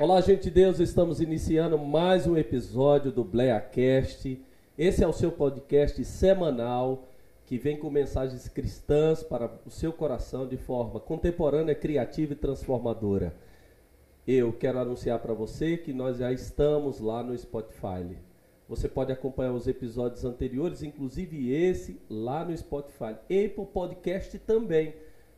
Olá, gente de Deus, estamos iniciando mais um episódio do BleaCast. Esse é o seu podcast semanal que vem com mensagens cristãs para o seu coração de forma contemporânea, criativa e transformadora. Eu quero anunciar para você que nós já estamos lá no Spotify. Você pode acompanhar os episódios anteriores, inclusive esse, lá no Spotify. E para o podcast também.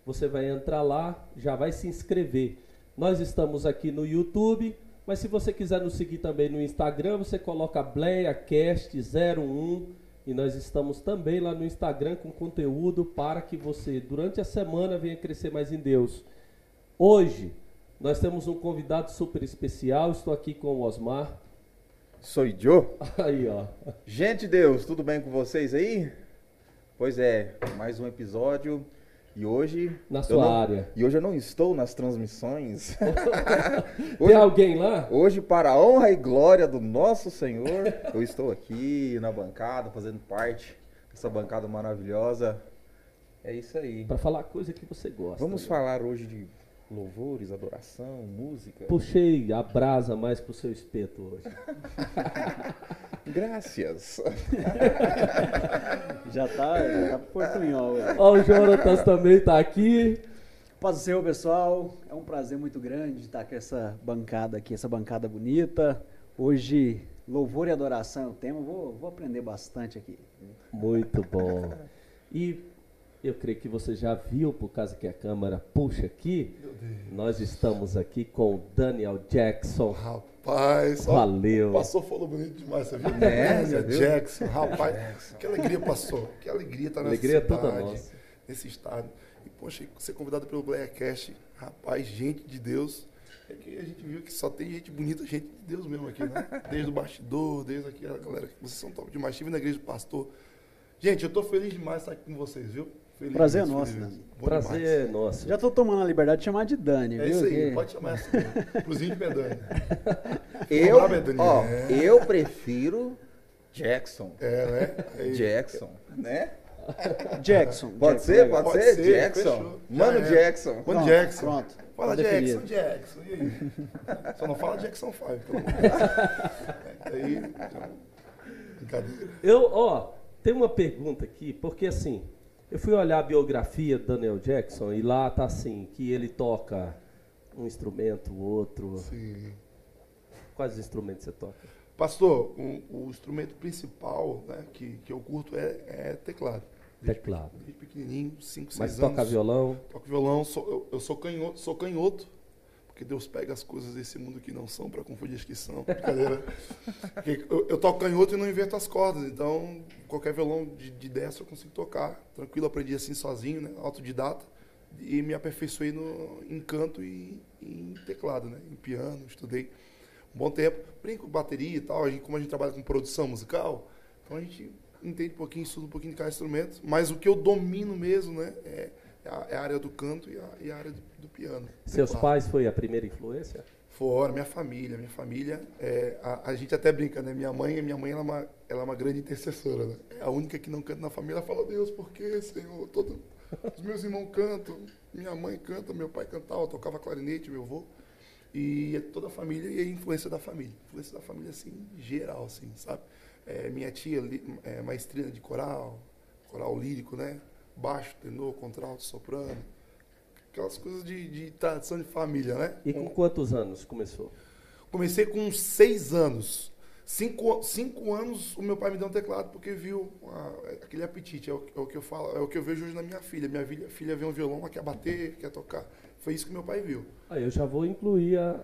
Você vai entrar lá, já vai se inscrever. Nós estamos aqui no YouTube, mas se você quiser nos seguir também no Instagram, você coloca BleiaCast01 e nós estamos também lá no Instagram com conteúdo para que você, durante a semana, venha crescer mais em Deus. Hoje, nós temos um convidado super especial. Estou aqui com o Osmar. Sou Joe. Aí, ó. Gente Deus, tudo bem com vocês aí? Pois é, mais um episódio. E hoje. Na sua não, área. E hoje eu não estou nas transmissões. Tem alguém lá? Hoje, para a honra e glória do nosso Senhor, eu estou aqui na bancada, fazendo parte dessa bancada maravilhosa. É isso aí. Para falar coisa que você gosta. Vamos né? falar hoje de louvores, adoração, música. Puxei a brasa mais pro seu espeto hoje. Graças. Já tá, já tá portunhol. Ó, o Jonatas também tá aqui. Paz do Senhor, pessoal. É um prazer muito grande estar com essa bancada aqui, essa bancada bonita. Hoje, louvor e adoração é o tema. Vou, vou aprender bastante aqui. Muito bom. E eu creio que você já viu, por causa que a câmera puxa aqui, nós estamos aqui com o Daniel Jackson. Rapaz, ó, Valeu. Passou falou bonito demais, você viu? É, Daniel? Jackson, rapaz, que alegria passou, que alegria estar nessa Alegria cidade, toda nossa. nesse estado. E, poxa, ser convidado pelo Blackcast, rapaz, gente de Deus. É que a gente viu que só tem gente bonita, gente de Deus mesmo aqui, né? Desde o bastidor, desde aqui, a galera, vocês são top demais. Estive na igreja do pastor. Gente, eu tô feliz demais de estar aqui com vocês, viu? Feliz Prazer é nosso, Dani. mesmo. Bom Prazer demais. é nosso. Já tô tomando a liberdade de chamar de Dani, É viu? isso aí, Que- pode chamar assim. Inclusive Pedani. Eu, Vamos lá, Daniel. ó, É. eu prefiro Jackson. É, né? Aí- Jackson, né? Jackson. Pode Jackson, ser? Pode, Pode ser? ser, Jackson. fechou. Mano é. Jackson. Mano Pronto, Jackson. Pronto. Fala Jackson, definido. Jackson. E aí? Só não fala Jackson 5. pelo amor de Deus. Aí, brincadeira. Eu, ó, tem uma pergunta aqui, porque assim, eu fui olhar a biografia do Daniel Jackson e lá tá assim, que ele toca um instrumento, outro. Sim. Quais instrumentos você toca? Pastor, um- o instrumento principal né, que, que eu curto é, é teclado. Desde Teclado. Desde pequenininho, 5, 6 Mas anos. toca violão? Toco violão, sou, eu, eu sou, canhoto, sou canhoto, porque Deus pega as coisas desse mundo que não são para confundir as que são. Brincadeira. Eu, eu toco canhoto e não inverto as cordas, então qualquer violão de, de destro eu consigo tocar. Tranquilo, aprendi assim sozinho, né, autodidata, e me aperfeiçoei no, em canto e em teclado, né, em piano, estudei um bom tempo. Brinco com bateria e tal, a gente, como a gente trabalha com produção musical, então a gente entende um pouquinho, estuda um pouquinho de cada instrumento, mas o que eu domino mesmo, né, é a, é a área do canto e a, e a área do, do piano. Seus Teclado. pais foi a primeira influência? Fora, minha família, minha família, é, a, a gente até brinca, né? Minha mãe, minha mãe ela é, uma, ela é uma grande intercessora, né? É a única que não canta na família. Ela fala, Deus, por que, Senhor? Todo, os meus irmãos cantam, minha mãe canta, meu pai cantava, tocava clarinete, meu avô. E é toda a família e a influência da família. Influência da família, assim, geral, assim, sabe? É, minha tia é maestrina de coral, coral lírico, né? Baixo, tenor, contralto, soprano. Aquelas coisas de, de tradição de família, né? E com quantos anos começou? Comecei com seis anos. Cinco, cinco anos o meu pai me deu um teclado porque viu ah, aquele apetite. É o, é o que eu falo, é o que eu vejo hoje na minha filha. Minha filha, filha vê um violão, ela quer bater, quer tocar. Foi isso que meu pai viu. Aí eu já vou incluir a,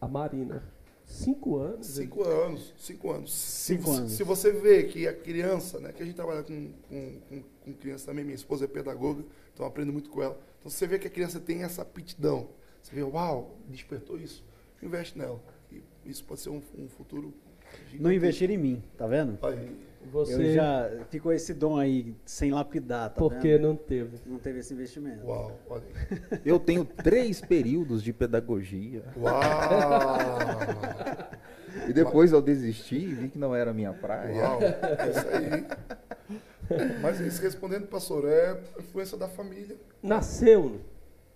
a Marina. Cinco anos? Cinco anos, cinco anos. Cinco se, você- anos. Se você vê que a criança, né, que a gente trabalha com, com, com, com criança também, minha esposa é pedagoga, então aprendo muito com ela. Então você vê que a criança tem essa aptidão. Você vê, uau, despertou isso, investe nela. Isso pode ser um, um futuro. Não gigantesco. investir em mim, tá vendo? Aí, Você, Eu já ficou esse dom aí sem lapidar, tá porque vendo? não teve. Não teve esse investimento. uau, olha aí. Eu tenho três períodos de pedagogia. Uau! E depois eu desisti e vi que não era a minha praia. Uau! É isso aí. Mas isso respondendo, pastor, é influência da família. Nasceu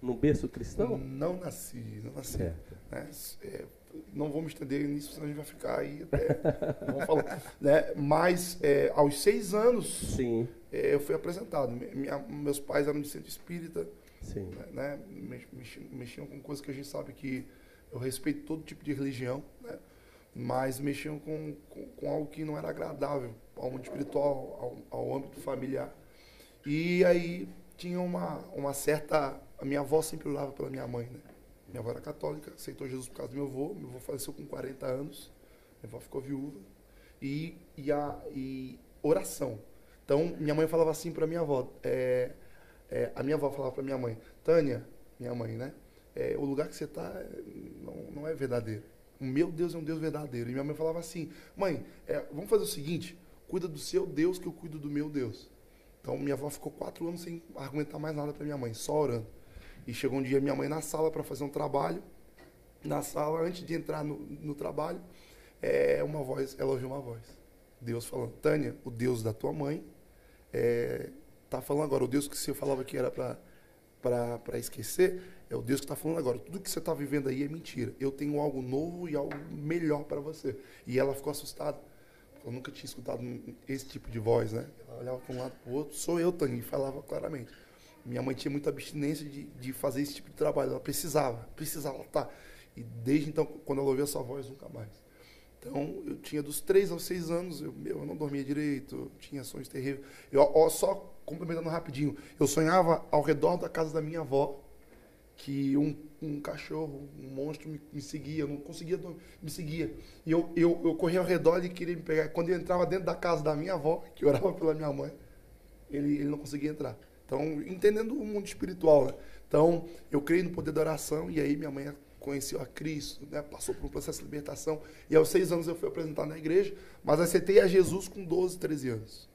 no berço cristão? Não nasci, não nasci. Certo. Né? É, não vou me estender nisso, senão a gente vai ficar aí até. vamos falar, né? Mas é, aos seis anos, Sim. É, eu fui apresentado. Minha, meus pais eram de centro espírita, Sim. né? Mexiam, mexiam com coisas que a gente sabe que eu respeito todo tipo de religião, né? mas mexiam com, com, com, algo que não era agradável ao mundo espiritual, ao, ao âmbito familiar. E aí tinha uma, uma certa. A minha avó sempre orava pela minha mãe, né? Minha avó era católica, aceitou Jesus por causa do meu avô. Meu avô faleceu com 40 anos, minha avó ficou viúva. E, e, a, e oração. Então, minha mãe falava assim para minha avó. É, é, a minha avó falava para minha mãe: Tânia, minha mãe, né? É, o lugar que você está não, não é verdadeiro. O meu Deus é um Deus verdadeiro. E minha mãe falava assim: Mãe, é, vamos fazer o seguinte: cuida do seu Deus que eu cuido do meu Deus. Então, minha avó ficou quatro anos sem argumentar mais nada para minha mãe, só orando. E chegou um dia minha mãe na sala para fazer um trabalho. Na sala, antes de entrar no, no trabalho, é, uma voz, ela ouviu uma voz. Deus falando, Tânia, o Deus da tua mãe, é, tá falando agora, o Deus que você falava que era para esquecer, é o Deus que está falando agora. Tudo que você está vivendo aí é mentira. Eu tenho algo novo e algo melhor para você. E ela ficou assustada. Eu nunca tinha escutado esse tipo de voz, né? Ela olhava para um lado para o outro. Sou eu, Tânia, e falava claramente. Minha mãe tinha muita abstinência de, de fazer esse tipo de trabalho. Ela precisava, precisava, tá. E desde então, quando ela ouvia essa voz, nunca mais. Então, eu tinha dos três aos seis anos, eu, meu, eu não dormia direito, tinha sonhos terríveis. Eu, ó, só complementando rapidinho, eu sonhava ao redor da casa da minha avó, que um, um cachorro, um monstro me, me seguia, eu não conseguia dormir, me seguia. E eu, eu, eu corria ao redor e queria me pegar. Quando eu entrava dentro da casa da minha avó, que orava pela minha mãe, ele, ele não conseguia entrar. Então, entendendo o mundo espiritual, né? Então, eu creio no poder da oração e aí minha mãe conheceu a Cristo, né? passou por um processo de libertação. E aos seis anos eu fui apresentado na igreja, mas aceitei a Jesus com 12, 13 anos.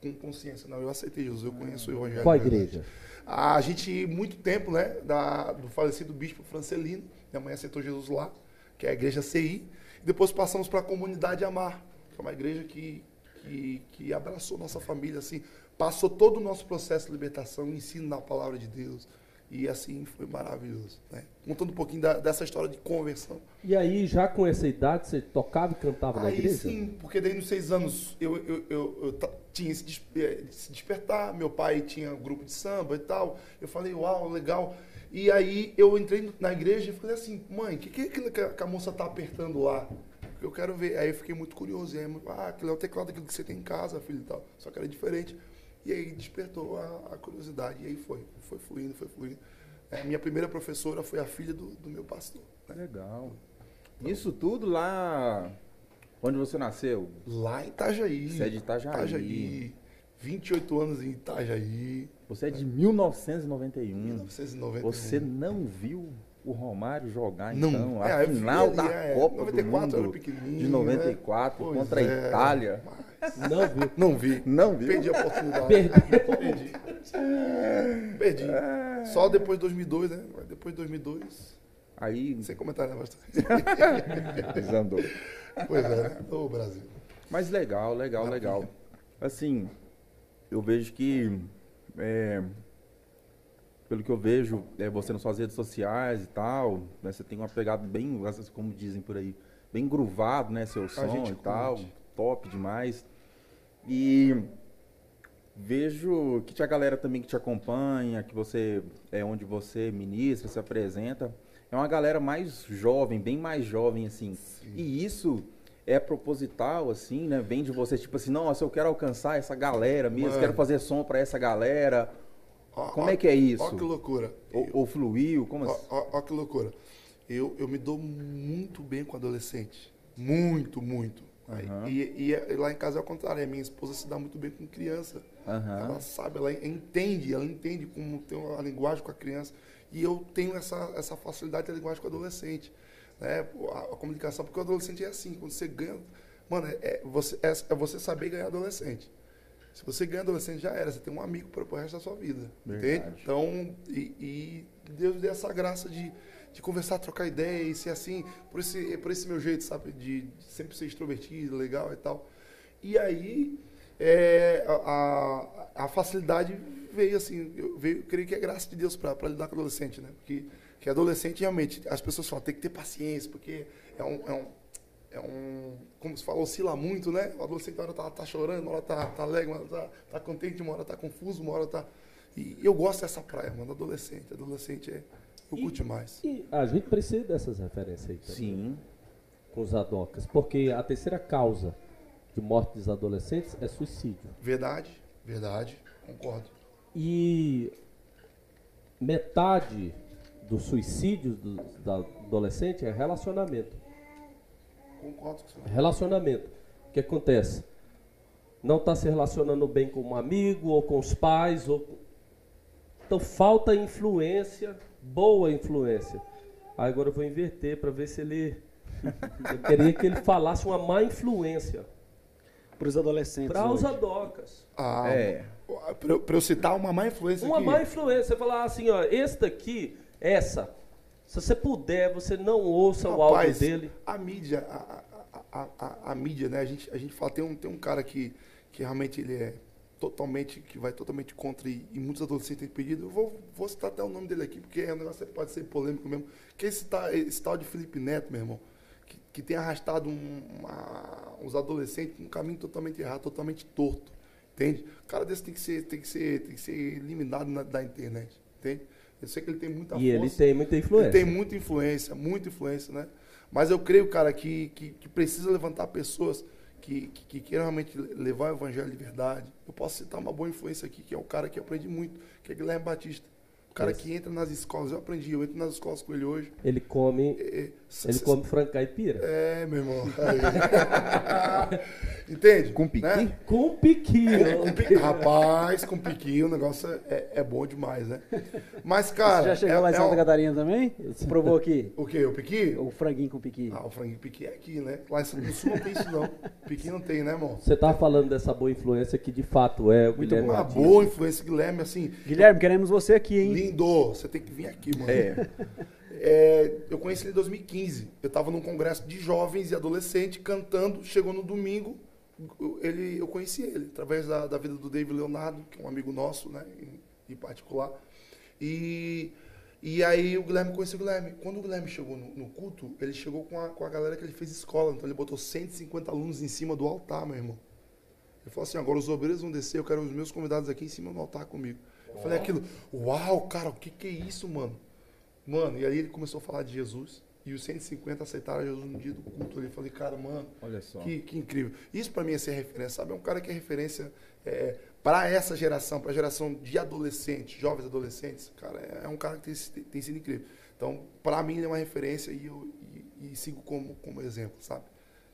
Com consciência, não, eu aceitei Jesus, eu conheço o Evangelho. Qual igreja? A gente, muito tempo, né, da, do falecido bispo Francelino, minha mãe aceitou Jesus lá, que é a igreja CI. E depois passamos para a comunidade Amar, que é uma igreja que, que, que abraçou nossa família, assim, passou todo o nosso processo de libertação, ensino na palavra de Deus. E assim foi maravilhoso. Né? Contando um pouquinho da, dessa história de conversão. E aí, já com essa idade, você tocava e cantava aí, na igreja? Sim, porque daí nos seis anos eu, eu, eu, eu tinha esse, se despertar, meu pai tinha um grupo de samba e tal. Eu falei, uau, legal. E aí eu entrei na igreja e falei assim, mãe, o que, que é aquilo que a moça tá apertando lá? Eu quero ver. Aí eu fiquei muito curioso. E aí, ah, aquilo é o teclado daquilo que você tem em casa, filho e tal. Só que era diferente. E aí despertou a, a curiosidade. E aí foi, foi fluindo, foi fluindo. É, minha primeira professora foi a filha do, do meu pastor. Né? Legal. Isso tudo lá onde você nasceu? Lá em Itajaí. Você é de Itajaí. Itajaí. 28 anos em Itajaí. Você é de 1991. 1991. Você não viu o Romário jogar, não. então, a é, final da é, Copa 94 do Mundo de 94 né? contra a é, Itália. Não vi. Não vi. Não vi. Perdi a oportunidade. Perdi. Perdi. Perdi. É. Só depois de 2002, né? Depois de 2002. Aí. Sem comentário, né? Desandou. Pois é, né? Ô, Brasil. Mas legal, legal, Maravilha. legal. Assim, eu vejo que. É, pelo que eu vejo, é, você nas suas redes sociais e tal, né, você tem uma pegada bem, como dizem por aí, bem gruvado, né, seu som e tal, top demais. E vejo que tinha galera também que te acompanha, que você é onde você ministra, se apresenta. É uma galera mais jovem, bem mais jovem assim. Sim. E isso é proposital assim, né? Vem de você tipo assim, nossa, eu quero alcançar essa galera mesmo, Mano. quero fazer som para essa galera Ó, como ó, é que é isso? Olha que loucura. Ou, ou fluiu? Como assim? Ó, que loucura. Eu, eu me dou muito bem com adolescente. Muito, muito. Uhum. E, e, lá em casa é o contrário. Minha esposa se dá muito bem com criança. Uhum. Ela sabe, ela entende, ela entende como tem a linguagem com a criança. E eu tenho essa, essa facilidade de linguagem com o adolescente. Né? A, a, comunicação, porque o adolescente é assim, quando você ganha. Mano, é, é você, é, é você saber ganhar adolescente. Se você ganha adolescente, já era. Você tem um amigo para o resto da sua vida. Verdade. Entende? Então, e, e, Deus deu essa graça de, de conversar, trocar ideia e ser assim, por esse, por esse meu jeito, sabe? De, de sempre ser extrovertido, legal e tal. E aí, é, a, a facilidade veio assim, eu, veio, eu creio que é graça de Deus para lidar com adolescente, né? Porque Que adolescente, realmente, as pessoas falam, tem que ter paciência, porque é um. É um, é um como se fala, oscila muito, né? O adolescente, uma hora tá, tá chorando, uma hora tá, tá alegre, uma hora tá, tá contente, uma hora tá confuso, uma hora tá. E eu gosto dessa praia, mano, adolescente. Adolescente é. Eu E- curto demais. E a gente precisa dessas referências aí também. Sim. Com os adocas. Porque a terceira causa de morte dos adolescentes é suicídio. Verdade, verdade, concordo. E metade dos suicídios do, da adolescente é relacionamento. Concordo com você. Relacionamento. O que acontece? Não está se relacionando bem com um amigo ou com os pais. Ou... Então falta influência, boa influência. Aí agora eu vou inverter para ver se ele. Eu queria que ele falasse uma má influência Para os adolescentes. para os adocas. Ah, É. Pra eu, citar uma má influência Uma aqui. má influência. Você falar assim, ó, esse daqui, essa. Se você puder, você não ouça o áudio Rapaz, dele. A mídia, a, a, a, a, a mídia, né? A gente, a gente fala, tem um, tem um cara que, que realmente ele é totalmente, que vai totalmente contra e, e muitos adolescentes têm pedido. Eu vou, vou citar até o nome dele aqui, porque o negócio pode ser polêmico mesmo. Que é esse, ta- esse tal de Felipe Neto, meu irmão, que, que tem arrastado um- uma- uns adolescentes num caminho totalmente errado, totalmente torto. Entende? O cara desse tem que ser, tem que ser, tem que ser eliminado na- da internet. Entende? Eu sei que ele tem muita E força. ele tem muita Ele influência. tem muita influência, muita influência, né? Mas eu creio, cara, que, que, que precisa levantar pessoas que, que, que queiram realmente levar o evangelho de verdade. Eu posso citar uma boa influência aqui, que é um cara que eu aprendi muito, que é Guilherme Batista. O cara Esse. que entra nas escolas, eu aprendi, eu entro nas escolas com ele hoje. Ele come, É, é, ele come frango caipira. É, meu irmão. Entende? Com piqui? Né? Com piquinho. Com pi- Rapaz, com piqui o negócio é, é bom demais, né? Mas, cara. Você já chegou é- lá em é Santa um- Catarina também? Provou aqui? O quê? O piqui? O franguinho com piqui. Ah, o franguinho piqui é aqui, né? Lá no sul não tem isso, não. Piqui não tem, né, irmão? Você tá falando dessa boa influência que de fato é o Muito Guilherme Uma boa influência, Guilherme, assim. Guilherme, queremos você aqui, hein? Lindo, você tem que vir aqui, mano. É. É, eu conheci ele em 2015. Eu estava num congresso de jovens e adolescentes cantando. Chegou no domingo, ele, eu conheci ele através da, da vida do David Leonardo, que é um amigo nosso, né, em, em particular. E, e aí o Guilherme conheceu o Guilherme. Quando o Guilherme chegou no, no culto, ele chegou com a, com a galera que ele fez escola. Então ele botou 150 alunos em cima do altar, meu irmão. Ele falou assim: agora os obreiros vão descer, eu quero os meus convidados aqui em cima do altar comigo. Eu falei aquilo, uau, cara, o que, que é isso, mano? Mano, e aí ele começou a falar de Jesus. E os 150 aceitaram Jesus no dia do culto. Eu falei, cara, mano, Olha só. que, que incrível. Isso pra mim é ser referência, sabe? É um cara que é referência é, para essa geração, para a geração de adolescentes, jovens adolescentes. Cara, é, é um cara que tem, tem sido incrível. Então, pra mim, ele é uma referência e eu e, e sigo como, como exemplo, sabe?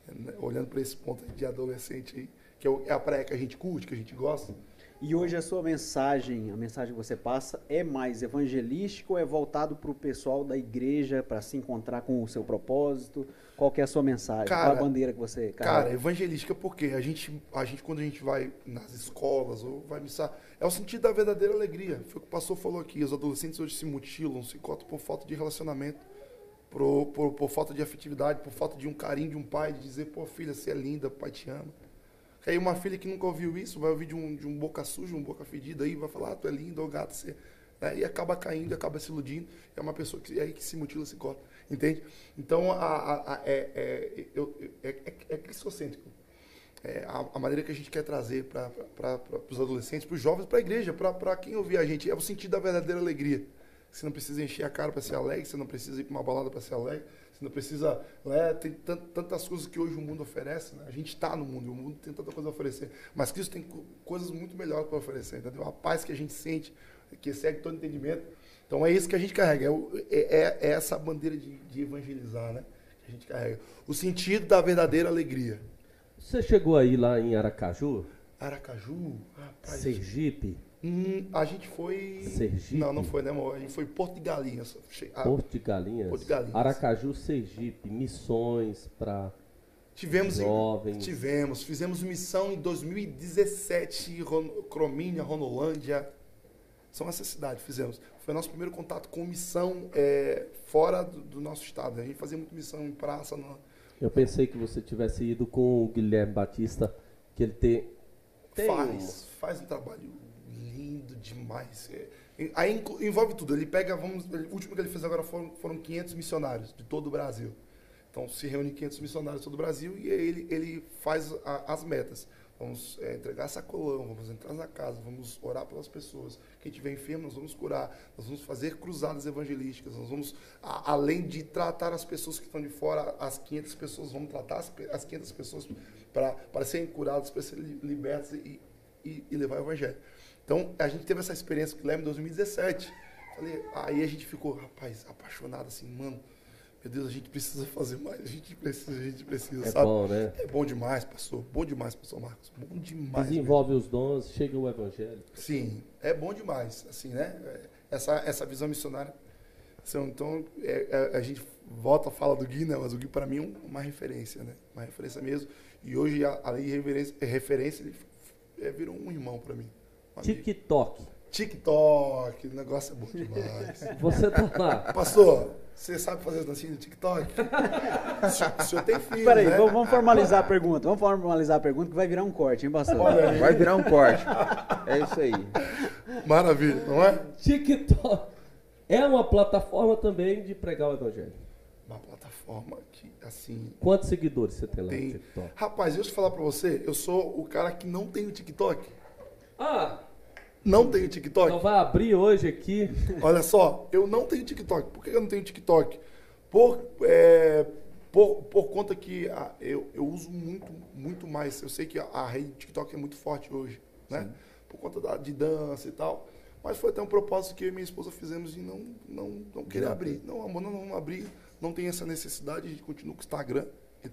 É, né, Olhando para esse ponto de adolescente aí, que é, é a praia que a gente curte, que a gente gosta. E hoje a sua mensagem, a mensagem que você passa, é mais evangelística ou é voltado para o pessoal da igreja para se encontrar com o seu propósito? Qual que é a sua mensagem? Qual Cara, a bandeira que você Cara, carrega? evangelística porque a gente, a gente quando a gente vai nas escolas ou vai missar, é o sentido da verdadeira alegria. Foi o que o pastor falou aqui. Os adolescentes hoje se mutilam, se cortam por falta de relacionamento, por, por, por falta de afetividade, por falta de um carinho de um pai, de dizer, pô, filha, você é linda, pai te ama. Aí uma filha que nunca ouviu isso, vai ouvir de um, de um boca suja, um boca fedida aí, vai falar, ah, tu é lindo, ô gato, você... né? E acaba caindo, acaba se iludindo. É uma pessoa que, é aí que se mutila, se corta. Entende? Então, a, a- a- é, é, eu- é, é, é cristocêntrico. É, a, a maneira que a gente quer trazer para os adolescentes, para os jovens, para a igreja, para quem ouvir a gente, é o sentido da verdadeira alegria. Você não precisa encher a cara para ser alegre, você não precisa ir para uma balada para ser alegre, você não precisa. Né, tem tan- tantas coisas que hoje o mundo oferece. Né? A gente está no mundo, e o mundo tem tanta coisa a oferecer. Mas Cristo tem co- coisas muito melhores para oferecer, entendeu? A paz que a gente sente, que excede todo entendimento. Então é isso que a gente carrega, é, é- é- é essa bandeira de, de evangelizar, né? Que a gente carrega. O sentido da verdadeira alegria. Você chegou aí lá em Aracaju, Aracaju, rapaz. Sergipe, Hum, a gente foi. Sergipe? Não, não foi, né, amor? A gente foi Porto de Galinhas. Porto de Galinhas, Porto de Galinhas. Aracaju, Sergipe, missões para tivemos, em- jovens. tivemos. Fizemos missão em 2017, Ron, Cromínia, Ronolândia. São essas cidades, fizemos. Foi nosso primeiro contato com missão é, fora do, do nosso estado. A gente fazia muito missão em praça. No, Eu pensei que você tivesse ido com o Guilherme Batista, que ele tem, tem faz, faz um trabalho demais. É, aí envolve tudo. Ele pega, vamos, o último que ele fez agora foram, foram 500 missionários de todo o Brasil. Então se reúne 500 missionários de todo o Brasil e ele, ele faz a, as metas. Vamos é, entregar sacolão, vamos entrar na casa, vamos orar pelas pessoas. Quem estiver enfermo, nós vamos curar. Nós vamos fazer cruzadas evangelísticas. Nós vamos, a, além de tratar as pessoas que estão de fora, as 500 pessoas, vamos tratar as, as 500 pessoas para serem curadas, para serem libertas e, e, e, levar o evangelho. Então, a gente teve essa experiência que lembra em 2017. Falei, aí a gente ficou, rapaz, apaixonado assim, mano meu Deus, a gente precisa fazer mais, a gente precisa, a gente precisa, é sabe? Bom, né? É bom demais, pastor. Bom demais, pastor Marcos. Bom demais. Desenvolve mesmo. os dons, chega o evangelho. Sim, é bom demais, assim, né? Essa, essa visão missionária. Então, é, é, a gente volta a falar do Gui, né? Mas o Gui, para mim, é uma referência, né? Uma referência mesmo. E hoje, além de referência, referência ele é, virou um irmão para mim. TikTok. TikTok, o negócio é bom demais. Você tá lá. Pastor, você sabe fazer as dancinhas no TikTok? o senhor tem filho, Peraí, né? vamos formalizar a pergunta. Vamos formalizar a pergunta que vai virar um corte, hein, pastor? Vai virar um corte. É isso aí. Maravilha, não é? TikTok é uma plataforma também de pregar o evangelho. Uma plataforma que, assim... Quantos seguidores você tem lá tem... no TikTok? Rapaz, deixa eu falar pra você, eu sou o cara que não tem o TikTok. Ah, não tenho TikTok. Então vai abrir hoje aqui. Olha só, eu não tenho TikTok. Por que eu não tenho TikTok? Por, é, por, por conta que a, eu, eu uso muito, muito mais. Eu sei que a, a rede TikTok é muito forte hoje, né? Sim. Por conta da, de dança e tal. Mas foi até um propósito que eu e minha esposa fizemos de não, não, não querer abrir. Não, amor, não vamos abrir. Não tem essa necessidade, a gente continua com o Instagram.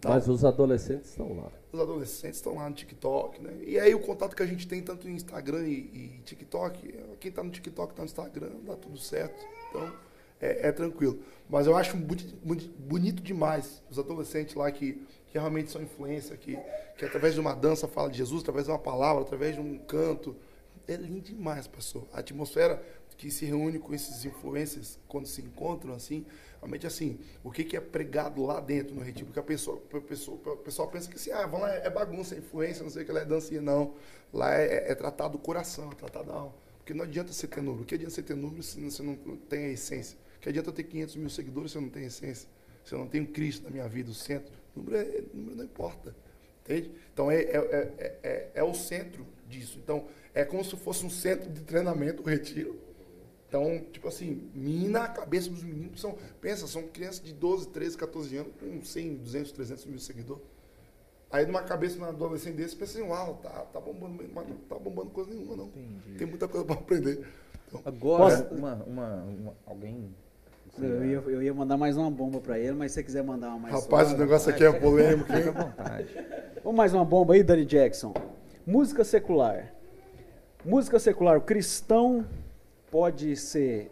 Mas os adolescentes estão lá. Os adolescentes estão lá no TikTok, né? E aí o contato que a gente tem tanto em Instagram e, e TikTok, quem está no TikTok está no Instagram, dá tudo certo. Então, é, é tranquilo. Mas eu acho bonito, bonito, demais os adolescentes lá que, que realmente são influência, que, que através de uma dança fala de Jesus, através de uma palavra, através de um canto. É lindo demais, pastor. A atmosfera que se reúne com esses influências quando se encontram assim, realmente assim, o que, que é pregado lá dentro no retiro, porque a pessoa, a pessoa, o pessoal pensa que assim, ah, vamos lá, é bagunça, é influência, não sei o que, ela é dancinha, não. Lá é, é tratado o coração, é tratado a alma. Porque não adianta você ter número. O que adianta você ter número se você não tem a essência? O que adianta ter 500 mil seguidores se eu não tenho essência? Se eu não tenho Cristo na minha vida, o centro? O número, é, número não importa. Entende? Então é, é, é, é, o centro disso. Então é como se fosse um centro de treinamento, o retiro então, tipo assim, mina a cabeça dos meninos são, pensa, são crianças de 12, 13, 14 anos com 100, 200, 300 mil seguidores. Aí numa cabeça de um adolescente desse, pensa assim, uau, tá, tá bombando, mas não tá bombando coisa nenhuma, não. Entendi. Tem muita coisa para aprender. Então, Agora, uma, uma, uma, alguém eu ia, eu ia, mandar mais uma bomba para ele, mas se você quiser mandar uma mais Rapaz, suave, o negócio aqui é polêmico, hein? vontade. Vamos mais uma bomba aí, Dani Jackson. Música secular. Música secular, o cristão pode ser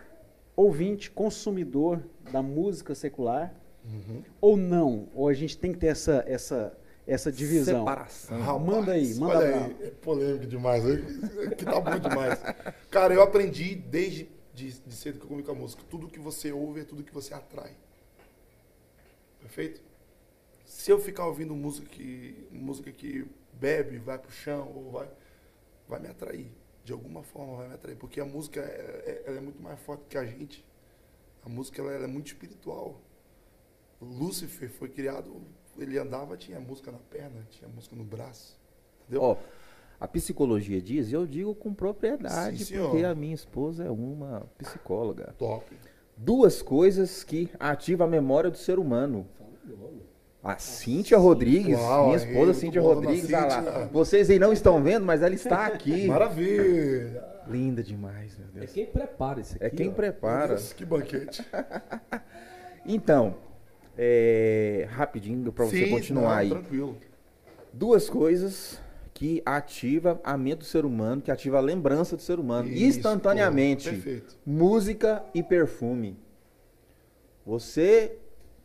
ouvinte, consumidor da música secular, uhum. ou não? Ou a gente tem que ter essa, essa, essa divisão? Separação. Rapaz, manda aí, manda olha aí, é polêmico demais, que tá bom demais. Cara, eu aprendi desde de, de cedo que eu comi com a música, tudo que você ouve é tudo que você atrai. Perfeito? Se eu ficar ouvindo música que, música que bebe, vai pro chão, ou vai, vai me atrair de alguma forma vai me atrair, porque a música é, é, é muito mais forte que a gente. A música ela, ela é muito espiritual. Lúcifer foi criado, ele andava, tinha música na perna, tinha música no braço. Entendeu? Oh, a psicologia diz, eu digo com propriedade, Sim, porque a minha esposa é uma psicóloga. Top. Duas coisas que ativam a memória do ser humano. A Cíntia Rodrigues, Uau, minha esposa Cíntia Rodrigues, lá. Vocês aí não estão vendo, mas ela está aqui. Maravilha! Linda demais, meu Deus. É quem prepara isso é aqui. É quem ó. prepara. Deus, que banquete. então, é, rapidinho para você continuar não, aí. Tranquilo. Duas coisas que ativa a mente do ser humano, que ativa a lembrança do ser humano Isso, instantaneamente. Pô, perfeito. Música e perfume. Você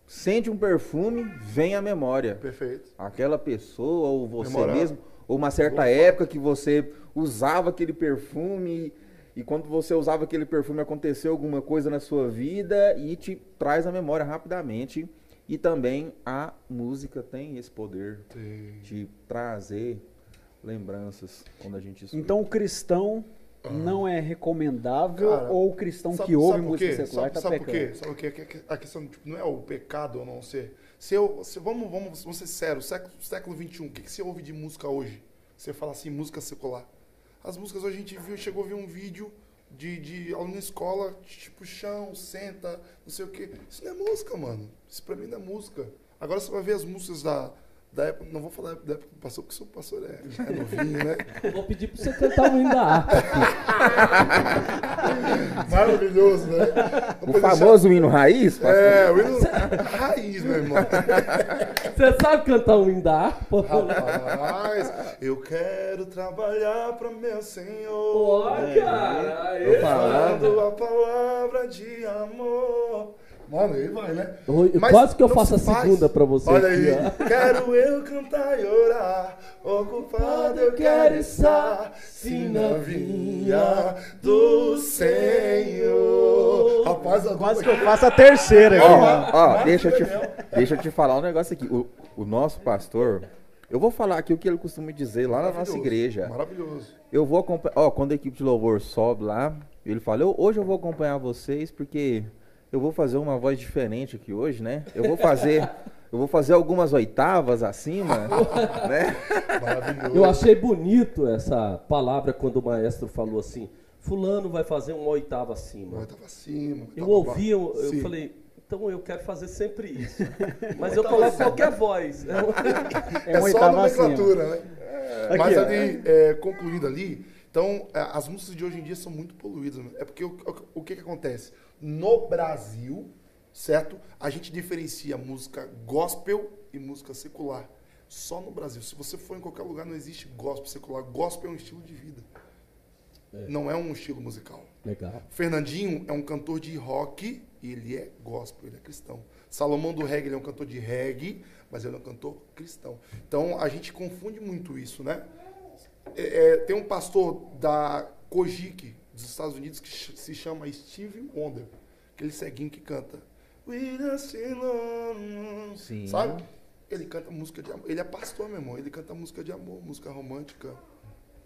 sente um perfume, vem a memória. Perfeito. Aquela pessoa, ou você Memorável. mesmo, ou uma certa época que você usava aquele perfume e quando você usava aquele perfume aconteceu alguma coisa na sua vida e te traz a memória rapidamente. E também a música tem esse poder Sim. de trazer lembranças quando a gente escuta. Então o cristão não é recomendável Cara, ou o cristão Sabe- que ouve sabe por música quê? secular sabe, tá sabe por pecando? quê? Sabe o quê? Que- que- A questão tipo, não é o pecado ou não ser. Se eu, se, vamos, vamos, vamos ser sérios, século, século XXI, o que, que você ouve de música hoje? Você fala assim, música secular. As músicas hoje a gente viu, chegou a ver um vídeo de, de aluno na escola, tipo, chão, senta, não sei o quê. Isso não é música, mano. Isso pra mim não é música. Agora você vai ver as músicas da, da época, não vou falar da época do pastor, porque o pastor é, é novinho, né? Vou pedir pra você cantar o hino da harpa. Maravilhoso, né? O famoso hino raiz? pastor? É, o hino raiz, meu irmão. Você sabe cantar o hino da harpa? Rapaz, eu quero trabalhar para meu Senhor. Ó, cara. aí, Falando a palavra de amor. Mano, aí vai, né? Oi, Mas Quase que eu faço a faz. segunda pra você Olha aqui, aí. ó. Quero eu cantar e orar. Ocupado eu quero estar. Se na vinha do Senhor. Rapaz, Quase que eu faço a terceira aqui. Ó, né? ó, deixa eu, te, deixa eu te falar um negócio aqui. O, o nosso pastor, eu vou falar aqui o que ele costuma dizer lá na nossa igreja. Maravilhoso. Eu vou acompanhar. Ó, quando a equipe de louvor sobe lá, ele fala: "Eu- hoje eu vou acompanhar vocês porque eu vou fazer uma voz diferente aqui hoje, né? Eu vou fazer. Eu vou fazer algumas oitavas acima, né? Maravilhoso. Eu achei bonito essa palavra quando o maestro falou assim: Fulano vai fazer uma oitava acima. Eu tava acima. Eu ouvi, eu, eu falei, então eu quero fazer sempre isso. Mas eu coloco qualquer voz. É É uma só a oitava nomenclatura, né? Aqui, Mas ó. ali, é, concluindo ali, então, é, as músicas de hoje em dia são muito poluídas. né? É porque o, o- o que, que acontece? No Brasil, certo? A gente diferencia música gospel e música secular. Só no Brasil. Se você for em qualquer lugar, não existe gospel secular. Gospel é um estilo de vida. Não é um estilo musical. Legal. Fernandinho é um cantor de rock e ele é gospel, ele é cristão. Salomão do reggae ele é um cantor de reggae, mas ele é um cantor cristão. Então a gente confunde muito isso, né? É, é, tem um pastor da Kojik, dos Estados Unidos, que se chama Steve Wonder, aquele ceguinho que canta. We just sing on", Sim. Sabe? Ele canta música de amor. Ele é pastor, meu irmão. Ele canta música de amor, música romântica.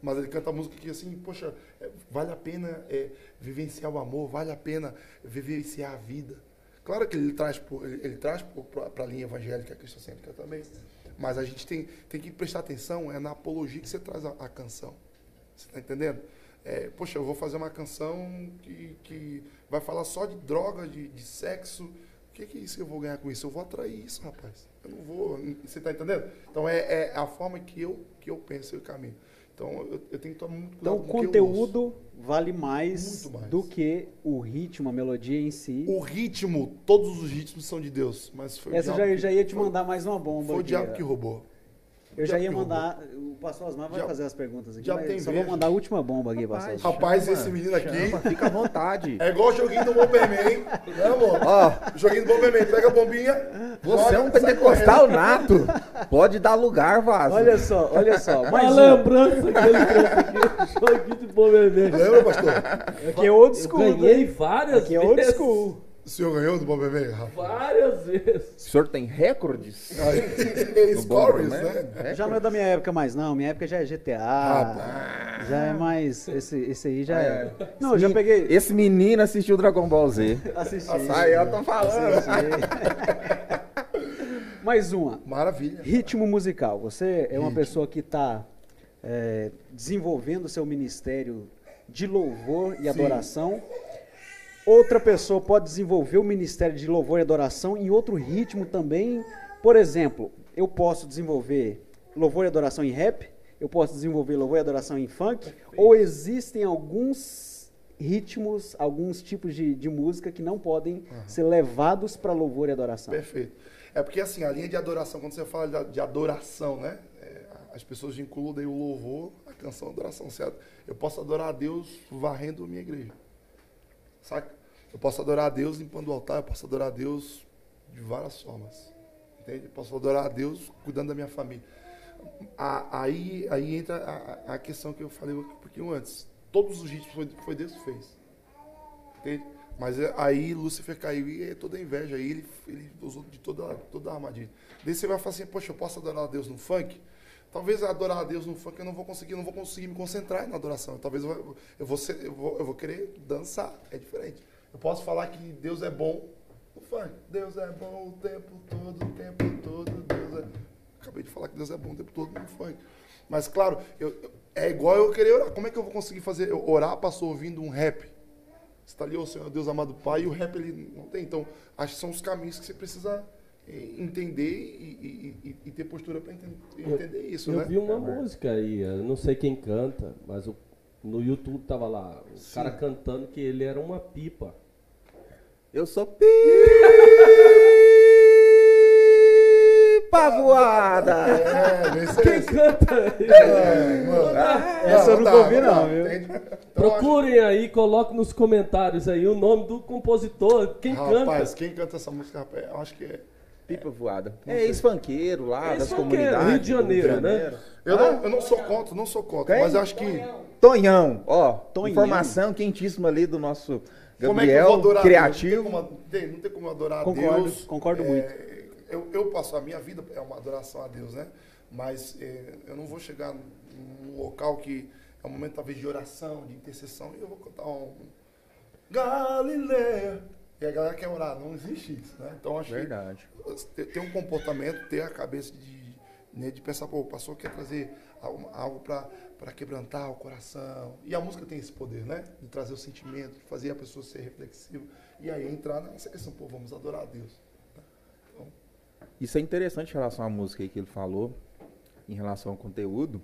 Mas ele canta música que, assim, poxa, é, vale a pena é, vivenciar o amor, vale a pena vivenciar a vida. Claro que ele traz, pro- ele, ele traz para a linha evangélica cristocêntrica também. Mas a gente tem, tem que prestar atenção é na apologia que você traz a, a canção. Você está entendendo? É, poxa, eu vou fazer uma canção que, que vai falar só de droga, de, de sexo. O que, que é isso que eu vou ganhar com isso? Eu vou atrair isso, rapaz. Eu não vou. Você está entendendo? Então é, é a forma que eu, que eu penso e caminho. Então eu, eu tenho que tomar muito Então cuidado o com o conteúdo vale mais, Muito mais. do que o ritmo, a melodia em si. O ritmo, todos os ritmos são de Deus. Mas foi Essa já, que- já ia te foi- mandar mais uma bomba. Foi o diabo que roubou. Eu já ia diabo que mandar. O pastor Osmar vai Diabo- fazer as perguntas aqui. mas tem só vou mandar a última bomba aqui, pastor. Rapaz. Rapaz, Chama, esse menino aqui. chama, fica à vontade. É igual o joguinho do Bomberman. Né, amor? Ó, Joguinho do Bomberman. Pega a bombinha. você é joga, um sai pentecostal nato. Pode dar lugar, vaso. Olha só, olha só. Uma Mais um. lembrança que ele trouxe aqui, joguinho de bom bebê. correndo. Lembra, pastor? Aqui é old Eu school. ganhei né? várias Aqui é vezes. old school. O senhor ganhou do Bomberman, rapaz? Várias vezes. O senhor tem recordes? Stories, Bomberman? né? Recordes? Já não é da minha época mais, não. Minha época já é GTA. Já é mais. Esse, esse aí já é. Não, eu já peguei. Esse menino assistiu Dragon Ball Z. Assisti. Aí eu tô falando. Mais uma. Maravilha. Ritmo musical. Você é uma Ritmo. pessoa que está desenvolvendo seu ministério de louvor e Sim. adoração. Outra pessoa pode desenvolver o ministério de louvor e adoração em outro ritmo também. Por exemplo, eu posso desenvolver louvor e adoração em rap, eu posso desenvolver louvor e adoração em funk, ou existem alguns ritmos, alguns tipos de, de música que não podem ser levados para louvor e adoração. Perfeito. É porque, assim, a linha de adoração, quando você fala de- adoração, né? é, as pessoas daí o louvor, a canção, a adoração, certo? Eu posso adorar a Deus varrendo a minha igreja. Saca? Eu posso adorar a Deus limpando o altar, eu posso adorar a Deus de várias formas. Entende? Eu posso adorar a Deus cuidando da minha família. Aí, aí entra a, a questão que eu falei um pouquinho antes. Todos os ritmos foi, foi Deus que fez. Entende? Mas é- aí Lúcifer caiu e é toda inveja. Aí ele, ele usou de toda, toda a armadilha. Daí você vai falar assim, poxa, eu posso adorar a Deus no funk? Talvez adorar a Deus no funk eu não vou conseguir, não vou conseguir me concentrar na adoração. Talvez eu, eu, vou, ser- eu, vou, eu vou querer dançar, é diferente. Eu posso falar que Deus é bom no funk. Deus é bom o tempo todo, o tempo todo, Deus é... Acabei de falar que Deus é bom o tempo todo no funk. Mas claro, eu- eu- é igual eu querer orar. Como é que eu vou conseguir fazer eu orar, passou ouvindo um rap? Você está ali, ô Senhor Deus amado Pai, e o rap ele não tem. Então, acho que são os caminhos que você precisa eh, entender e, e- e- e ter postura para entender, entender isso, Eu né? vi uma música aí, eu não sei quem canta, mas o- no YouTube tava lá, o Sim. cara cantando que ele era uma pipa. Eu sou pipa voada. É, Quem canta? É, mano. Essa eu nunca ouvi, não, viu? Procurem aí, coloquem nos comentários aí o nome do compositor, quem Rapaz, canta. quem canta essa música, rapaz, eu acho que é. Pipa voada. É ex-funkeiro lá, das Ex-funkeiro, comunidades. Rio de Janeiro, do né? Eu, não, eu não sou contra, não sou contra, Quem? mas eu acho que. Tonhão, ó. Tonhão. Informação quentíssima ali do nosso Como é que eu Gabriel, vou adorar criativo. Deus? Não tem como, tem- não tem como adorar Concordo, a Deus. concordo É, muito. Eu, eu passo a minha vida, é uma adoração a Deus, né? Mas é, eu não vou chegar num local que é um momento talvez de oração, de intercessão, e eu vou cantar um Galileia. E a galera quer orar, não existe isso, né? Então acho Verdade. que ter- ter um comportamento, ter a cabeça de, né, de pensar, pô, o pastor quer trazer algo, para quebrantar o coração. E a música tem esse poder, né? De trazer o sentimento, de fazer a pessoa ser reflexiva. E aí entrar nessa questão, pô, vamos adorar a Deus. Isso é interessante em relação à música que ele falou, em relação ao conteúdo.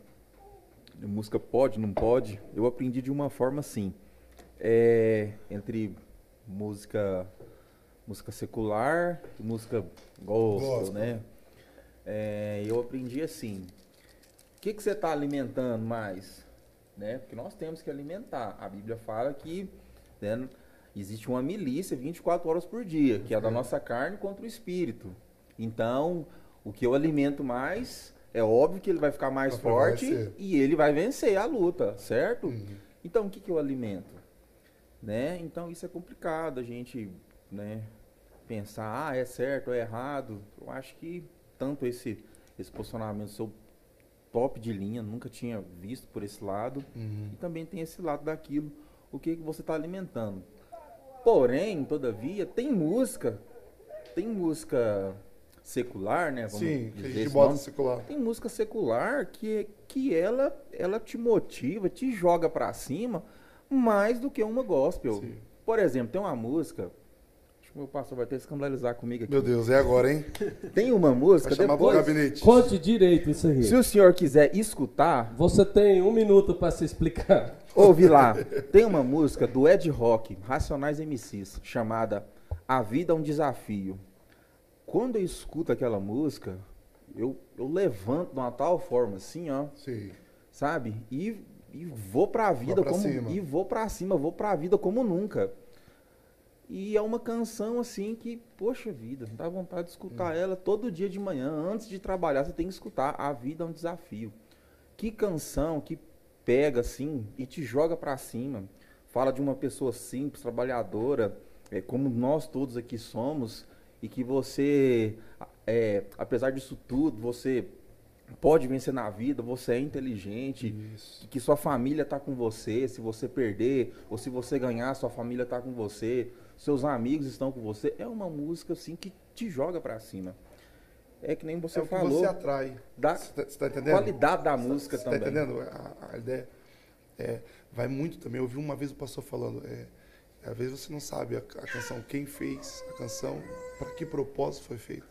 Música pode, não pode. Eu aprendi de uma forma assim. É, entre música música secular e música gospel, Gospel. né? É, eu aprendi assim. O que, que você está alimentando mais? Né? Porque nós temos que alimentar. A Bíblia fala que né, existe uma milícia 24 horas por dia, que é da nossa carne contra o espírito. Então, o que eu alimento mais, é óbvio que ele vai ficar mais Pra forte e ele vai vencer a luta, certo? Uhum. Então, o que, que eu alimento? Né? Então, isso é complicado, a gente né, pensar, ah, é certo ou é errado. Eu acho que tanto esse, esse posicionamento seu top de linha, nunca tinha visto por esse lado. Uhum. E também tem esse lado daquilo, o que, que você está alimentando. Porém, todavia, tem música, tem música secular, né? Vamos Sim, que a gente bota secular. Tem música secular que, que ela, ela te motiva, te joga pra cima mais do que uma gospel. Sim. Por exemplo, tem uma música. Meu pastor vai ter que escandalizar comigo aqui. Meu Deus, é agora, hein? Tem uma música. Vai Depois, gabinete. Conte direito isso aí. se o senhor quiser escutar, Você tem um minuto para se explicar. ouve lá. Tem uma música do Ed Rock, Racionais MCs, chamada A Vida é um Desafio. Quando eu escuto aquela música, eu, eu levanto de uma tal forma assim, ó. Sim. sabe? E, e vou pra vida pra como cima. e vou pra cima, vou pra vida como nunca. E é uma canção assim que, poxa vida, dá vontade de escutar ela todo dia de manhã, antes de trabalhar, você tem que escutar. A vida é um desafio. Que canção que pega assim e te joga pra cima. Fala de uma pessoa simples, trabalhadora, é, como nós todos aqui somos, e que você, é, apesar disso tudo, você pode vencer na vida, você é inteligente, Isso. que sua família está com você, se você perder ou se você ganhar, sua família está com você, seus amigos estão com você. É uma música assim que te joga para cima. É que nem você é o que falou, você atrai. da Você tá, tá entendendo? qualidade da música Você também. Tá entendendo? A, a ideia é, vai muito também. Eu vi uma vez o pastor falando, é, às vezes você não sabe a, a canção, quem fez a canção, para que propósito foi feita.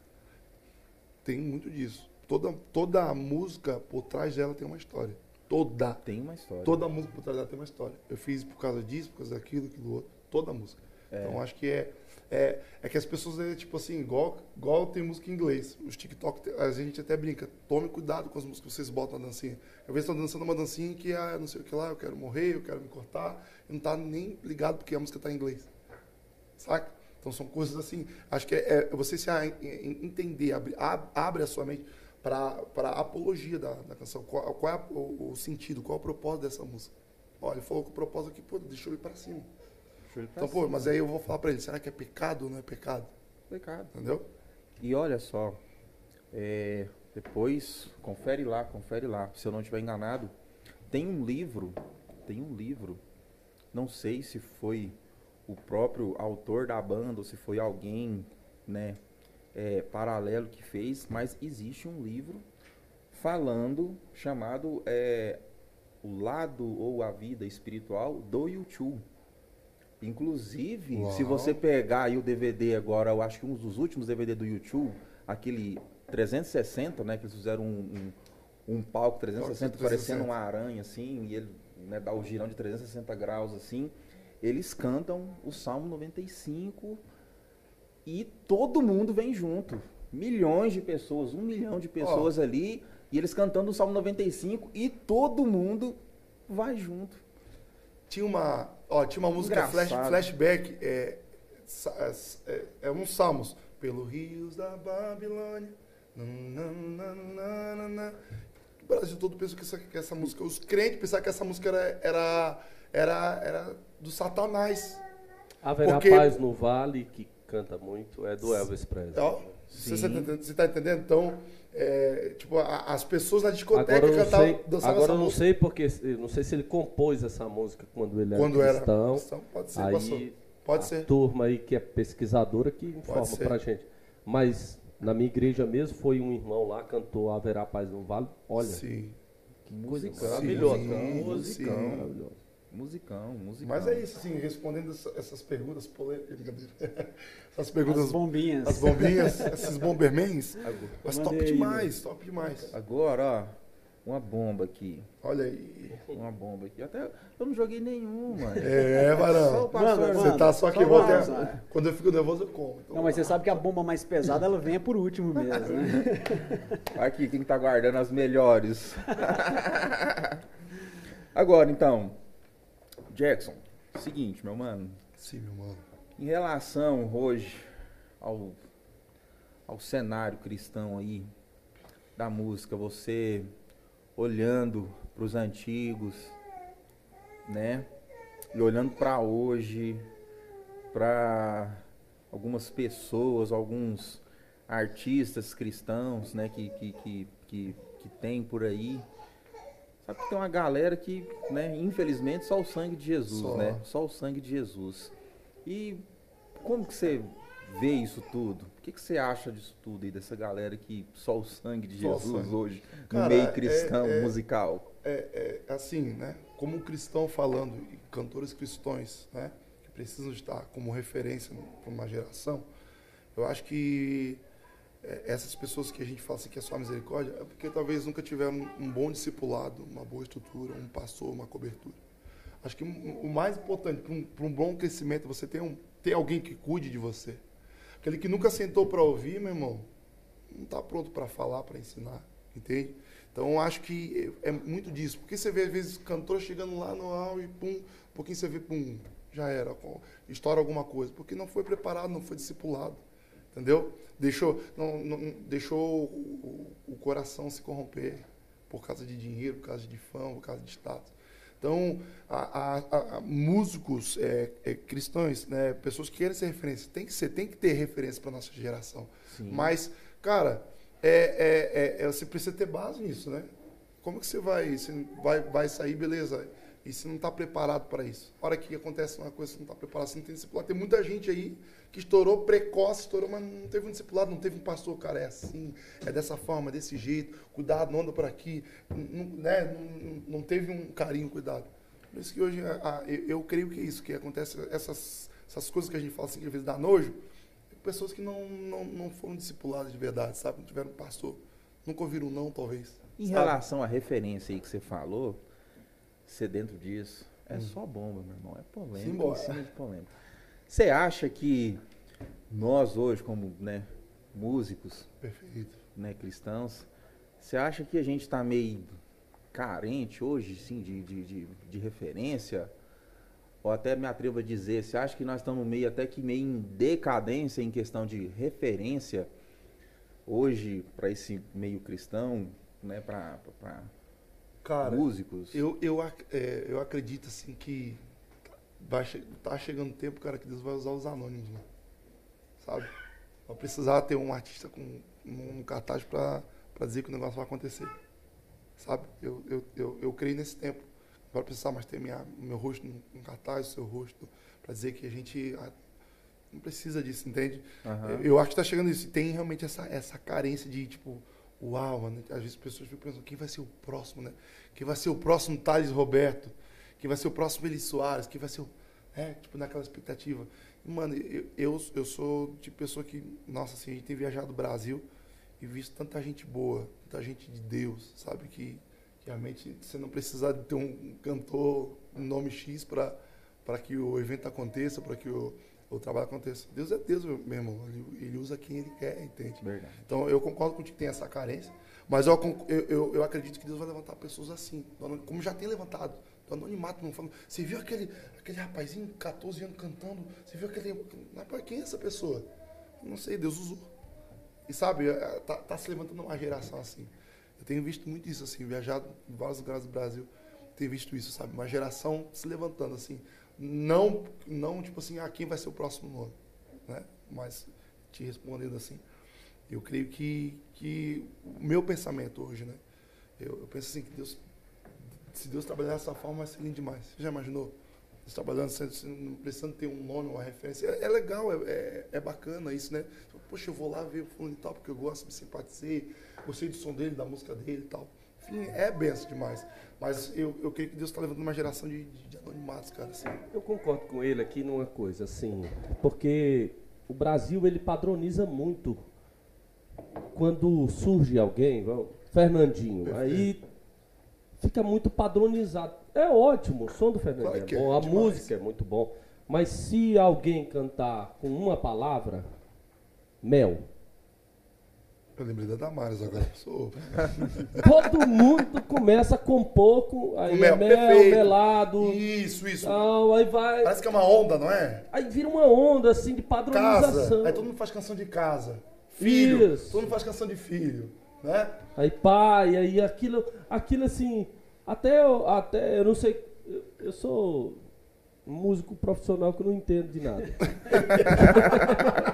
Tem muito disso. Toda, toda a música por trás dela tem uma história. Toda. Tem uma história. Toda a música por trás dela tem uma história. Eu fiz por causa disso, por causa daquilo, aquilo outro. Toda a música. Então acho que é, é. É que as pessoas, é, tipo assim, igual, igual tem música em inglês. Os TikTok, a gente até brinca. Tome cuidado com as músicas que vocês botam na dancinha. Às vezes estão dançando uma dancinha que, ah, não sei o que lá, eu quero morrer, eu quero me cortar. E não tá nem ligado porque a música tá em inglês. Saca? Então são coisas assim. Acho que é, é você se a- entender, abre, ab- abre a sua mente para a apologia da, da canção. Qual, qual é a- o, o sentido, qual é o propósito dessa música? Olha, ele falou que o propósito aqui, pô, deixou ele para cima. Pra Então, pô, mas aí eu vou falar para ele, será que é pecado ou não é pecado? Pecado. Entendeu? E olha só, é, Depois, confere lá, confere lá. Se eu não estiver enganado, tem um livro, tem um livro, não sei se foi o próprio autor da banda ou se foi alguém, né, é, paralelo que fez, mas existe um livro falando, chamado é, O Lado ou a Vida Espiritual do YouTube. Inclusive, Uau. se você pegar aí o DVD agora, eu acho que um dos últimos DVD do YouTube, aquele 360, né, que eles fizeram um, um, um palco 360 Palco parecendo 360. uma aranha, assim, e ele né, dá o girão de 360 graus, assim, eles cantam o Salmo 95 e todo mundo vem junto. Milhões de pessoas, um milhão de pessoas ali, e eles cantando o Salmo 95 e todo mundo vai junto. Tinha uma, ó, tinha uma música flash, flashback, é, sa- é, é uns salmos. Pelo rios da Babilônia. nananana. O Brasil todo pensou que essa, que essa música, os crentes pensavam que essa música era, era, era, era do Satanás. Haverá Porque- paz no vale, que canta muito, é do Elvis Presley. Ó, Você está tá entendendo? Então, é, tipo, a- as pessoas na discoteca Agora eu não cantavam, sei, dançavam agora essa eu não música sei porque, eu não sei se ele compôs essa música quando ele quando era era cristão. cristão. Pode ser. Aí Pode a ser. turma aí que é pesquisadora que informa pra gente. Mas na minha igreja mesmo foi um irmão lá cantou Haverá Paz no Vale. Olha, Sim. que Musicão, maravilhosa. sim, Musicão, sim. maravilhosa. Musicão, musicão. Mas é isso, assim, respondendo essa- essas perguntas polêmicas, brincadeira. essas As perguntas, bombinhas. as bombinhas, esses bombermans, mas top aí, demais, top demais. Agora, ó, uma bomba aqui. Olha aí. Uma bomba aqui. Até eu não joguei nenhum, mano. É, Só o varão. Manda, Você tá só que vai, até, quando eu fico nervoso eu como. Então, Não, mas você sabe que a bomba mais pesada ela vem por último mesmo, né? Aqui, quem tá guardando as melhores. Agora, então, Jackson, seguinte, meu mano. Sim, meu mano. Em relação hoje ao, ao cenário cristão aí da música, você olhando para os antigos, né? E olhando para hoje, para algumas pessoas, alguns artistas cristãos, né? Que, que, que, que, que tem por aí. Sabe que tem uma galera que, né? Infelizmente, só o sangue de Jesus, Só. né? Só o sangue de Jesus. E como que você vê isso tudo? O que, que você acha disso tudo aí, dessa galera que só o sangue de Só Jesus sangue. hoje, no Cara, meio é- cristão, é- musical? é, é assim, né? Como um cristão falando, e cantores cristãos, né? Que precisam estar como referência para uma geração, eu acho que é, essas pessoas que a gente fala assim que é só misericórdia, é porque talvez nunca tiveram um bom discipulado, uma boa estrutura, um pastor, uma cobertura. Acho que o mais importante para um, um bom crescimento é você ter, um, ter alguém que cuide de você. Aquele que nunca sentou para ouvir, meu irmão, não está pronto para falar, para ensinar, entende? Então acho que é é muito disso. Porque você vê, às vezes, cantor chegando lá no auge, pum, um pouquinho você vê, pum, já era, estoura alguma coisa. Porque não foi preparado, não foi discipulado. Entendeu? Deixou, não, não- deixou o, o- coração se corromper por causa de dinheiro, por causa de fama, por causa de status. Então, a- a- a- a- músicos é, é, cristãos, né, pessoas que querem ser referência, tem que ser, tem que ter referência para nossa geração. Sim. Mas, cara, é, é- é- é- você precisa ter base nisso, né? Como que você vai, você vai, vai sair, beleza? E você não está preparado para isso. A hora que acontece uma coisa, você não está preparado, você não tem discipulado. Tem muita gente aí que estourou precoce, estourou, mas não teve um discipulado, não teve um pastor, cara, é assim, é dessa forma, desse jeito, cuidado, não anda por aqui, não, né? não, não teve um carinho, cuidado. Por isso que hoje, a- a- eu, eu creio que é isso, que acontece, essas, essas coisas que a gente fala assim, que às vezes dá nojo, pessoas que não, não, não foram discipuladas de verdade, sabe? Não tiveram pastor. Nunca ouviram não, talvez. Em sabe? relação à referência aí que você falou, ser dentro disso, é Hum. só bomba, meu irmão. É polêmica Simbora. em cima de polêmica. Você acha que nós hoje, como né, músicos, Perfeito. né, cristãos, você acha que a gente está meio carente hoje, sim, de, de, de, de referência? Ou até me atrevo a dizer, você acha que nós estamos meio até que meio em decadência em questão de referência hoje para esse meio cristão, né, para Cara, músicos? eu, eu, é, eu acredito assim que vai che tá chegando o tempo, cara, que Deus vai usar os anônimos, mano. Sabe? Vai precisar ter um artista com um cartaz para dizer que o negócio vai acontecer. Sabe? Eu, eu, eu, eu creio nesse tempo. Não vai precisar mais ter minha, meu rosto em cartaz, o seu rosto, para dizer que a gente a, não precisa disso, entende? Aham. Eu, eu acho que está chegando isso. Tem realmente essa, essa carência de, tipo, uau, mano. Às vezes as pessoas ficam pensando, quem vai ser o próximo, né? Quem vai ser o próximo Thales Roberto? Quem vai ser o próximo Eli Soares? Quem vai ser o... É, tipo, naquela expectativa. Mano, eu, eu, eu sou de pessoa que, nossa, assim, a gente tem viajado o Brasil e visto tanta gente boa, tanta gente de Deus, sabe? Que, que realmente você não precisa ter um cantor, um nome X para que o evento aconteça, para que o, o trabalho aconteça. Deus é Deus, meu irmão. Ele, ele usa quem ele quer, entende? Verdade. Então eu concordo contigo que tem essa carência, mas eu, eu, eu, acredito que Deus vai levantar pessoas assim, como já tem levantado. Do anonimato, não falando. Você viu aquele, aquele rapazinho, 14 anos, cantando? Você viu aquele. Rapaz, quem é essa pessoa? Não sei, Deus usou. E sabe, é, tá, tá se levantando uma geração assim. Eu tenho visto muito isso, assim, viajado em vários lugares do Brasil, tenho visto isso, sabe? Uma geração se levantando, assim. Não, não tipo assim, ah, quem vai ser o próximo nome? Né? Mas, te respondendo assim, eu creio que, que o meu pensamento hoje, né? Eu, eu penso assim, que Deus, se Deus trabalhar dessa forma, vai ser lindo demais. Você já imaginou? Trabalhando, não precisando ter um nome, uma referência. É, é legal, é, é, é bacana isso, né? Poxa, eu vou lá ver o fulano e tal, porque eu gosto, me simpatizei, gostei do som dele, da música dele e tal. Enfim, é benção demais. Mas eu, eu creio que Deus está levando uma geração de, de, de anonimatos, cara. Assim. Eu concordo com ele aqui numa coisa, assim, porque o Brasil ele padroniza muito quando surge alguém, Fernandinho, aí fica muito padronizado. É ótimo, o som do Fernandinho Claro é é, bom, a demais. música é muito bom, mas se alguém cantar com uma palavra, mel, Eu lembrei da Damares agora. Sou... todo mundo começa com pouco, aí Com é mel, mel, perfeito. melado, Isso, isso. tal, aí vai, Parece que é uma onda, não é? aí vira uma onda assim de padronização. Casa. Aí todo mundo faz canção de casa. Filho. Isso. Todo mundo faz canção de filho. Né? Aí pai, aí aquilo, aquilo assim, até eu, até eu não sei, eu, eu sou um músico profissional que não entendo de nada.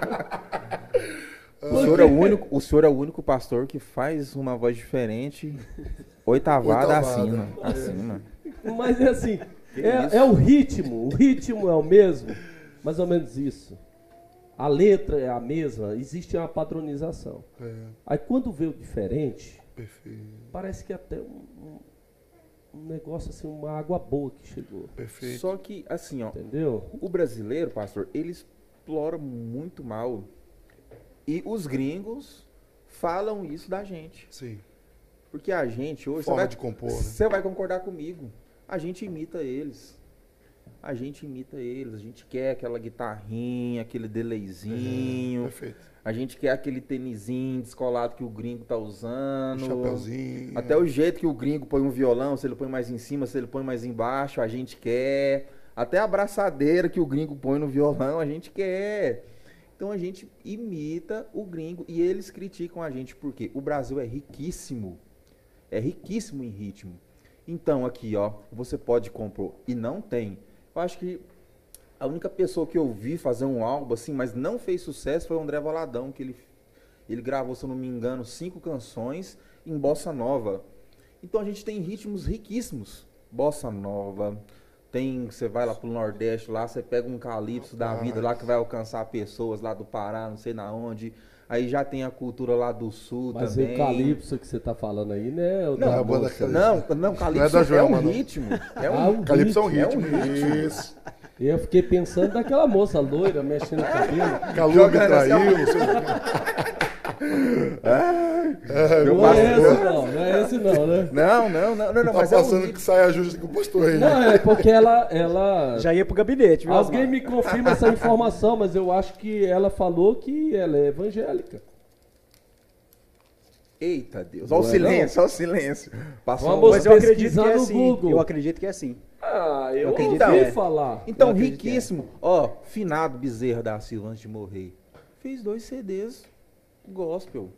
O senhor, é o, único, o senhor é o único pastor que faz uma voz diferente, oitavada, Oitavada. acima. É. acima. Mas é assim, é, é o ritmo, o ritmo é o mesmo, mais ou menos isso. A letra é a mesma, existe uma padronização. É, Aí quando vê o diferente, perfeito. parece que até um, um- um negócio assim, uma água boa que chegou. Perfeito. Só que, assim, ó, Entendeu? o brasileiro, pastor, ele explora muito mal. E os gringos falam isso da gente. Sim. Porque a gente hoje. Forma você vai, de compor, né? Você vai concordar comigo. A gente imita eles. A gente imita eles. A gente quer aquela guitarrinha, aquele delayzinho. Perfeito. A gente quer aquele tênisinho descolado que o gringo tá Um usando. chapeuzinho. Até o jeito que o gringo põe um violão, se ele põe mais em cima, se ele põe mais embaixo, a gente quer. Até a abraçadeira que o gringo põe no violão, a gente quer. Então a gente imita o gringo e eles criticam a gente porque o Brasil é riquíssimo. É riquíssimo em ritmo. Então aqui, ó, você pode compor e não tem. Eu acho que a única pessoa que eu vi fazer um álbum assim, mas não fez sucesso foi o André Valadão, que ele ele gravou, se eu não me engano, cinco canções em bossa nova. Então a gente tem ritmos riquíssimos. Bossa nova. Tem, você vai lá pro Nordeste, lá você pega um calypso da vida lá que vai alcançar pessoas lá do Pará, não sei na onde. Aí já tem a cultura lá do Sul Mas também. o calypso que você tá falando aí, né? O Não, banda. Calypso. Não, não, calypso da é Joelma, um não. ritmo. É um Ah, o Calypso é um ritmo, é um ritmo. Isso. Eu fiquei pensando naquela moça loira mexendo o cabelo. Calu me Jogando assim, traiu. não Não é pastor. esse não, não é esse não, né? Não, não, não, não, não, Tá mas é um passando que sai a justa que o pastor aí. Não, é porque ela. ela... Já ia pro gabinete, viu? Alguém me confirma essa informação, mas eu acho que ela falou que ela é evangélica. Eita Deus, Não olha o é silêncio, olha o silêncio. Passou Vamos um- Mas eu acredito que é no assim. Google. Eu acredito que é assim. Ah, eu, Eu ouvi acredito que é. falar. Então, é. riquíssimo. Ó, finado Bezerra da Silva antes de morrer. Fez dois CDs gospel.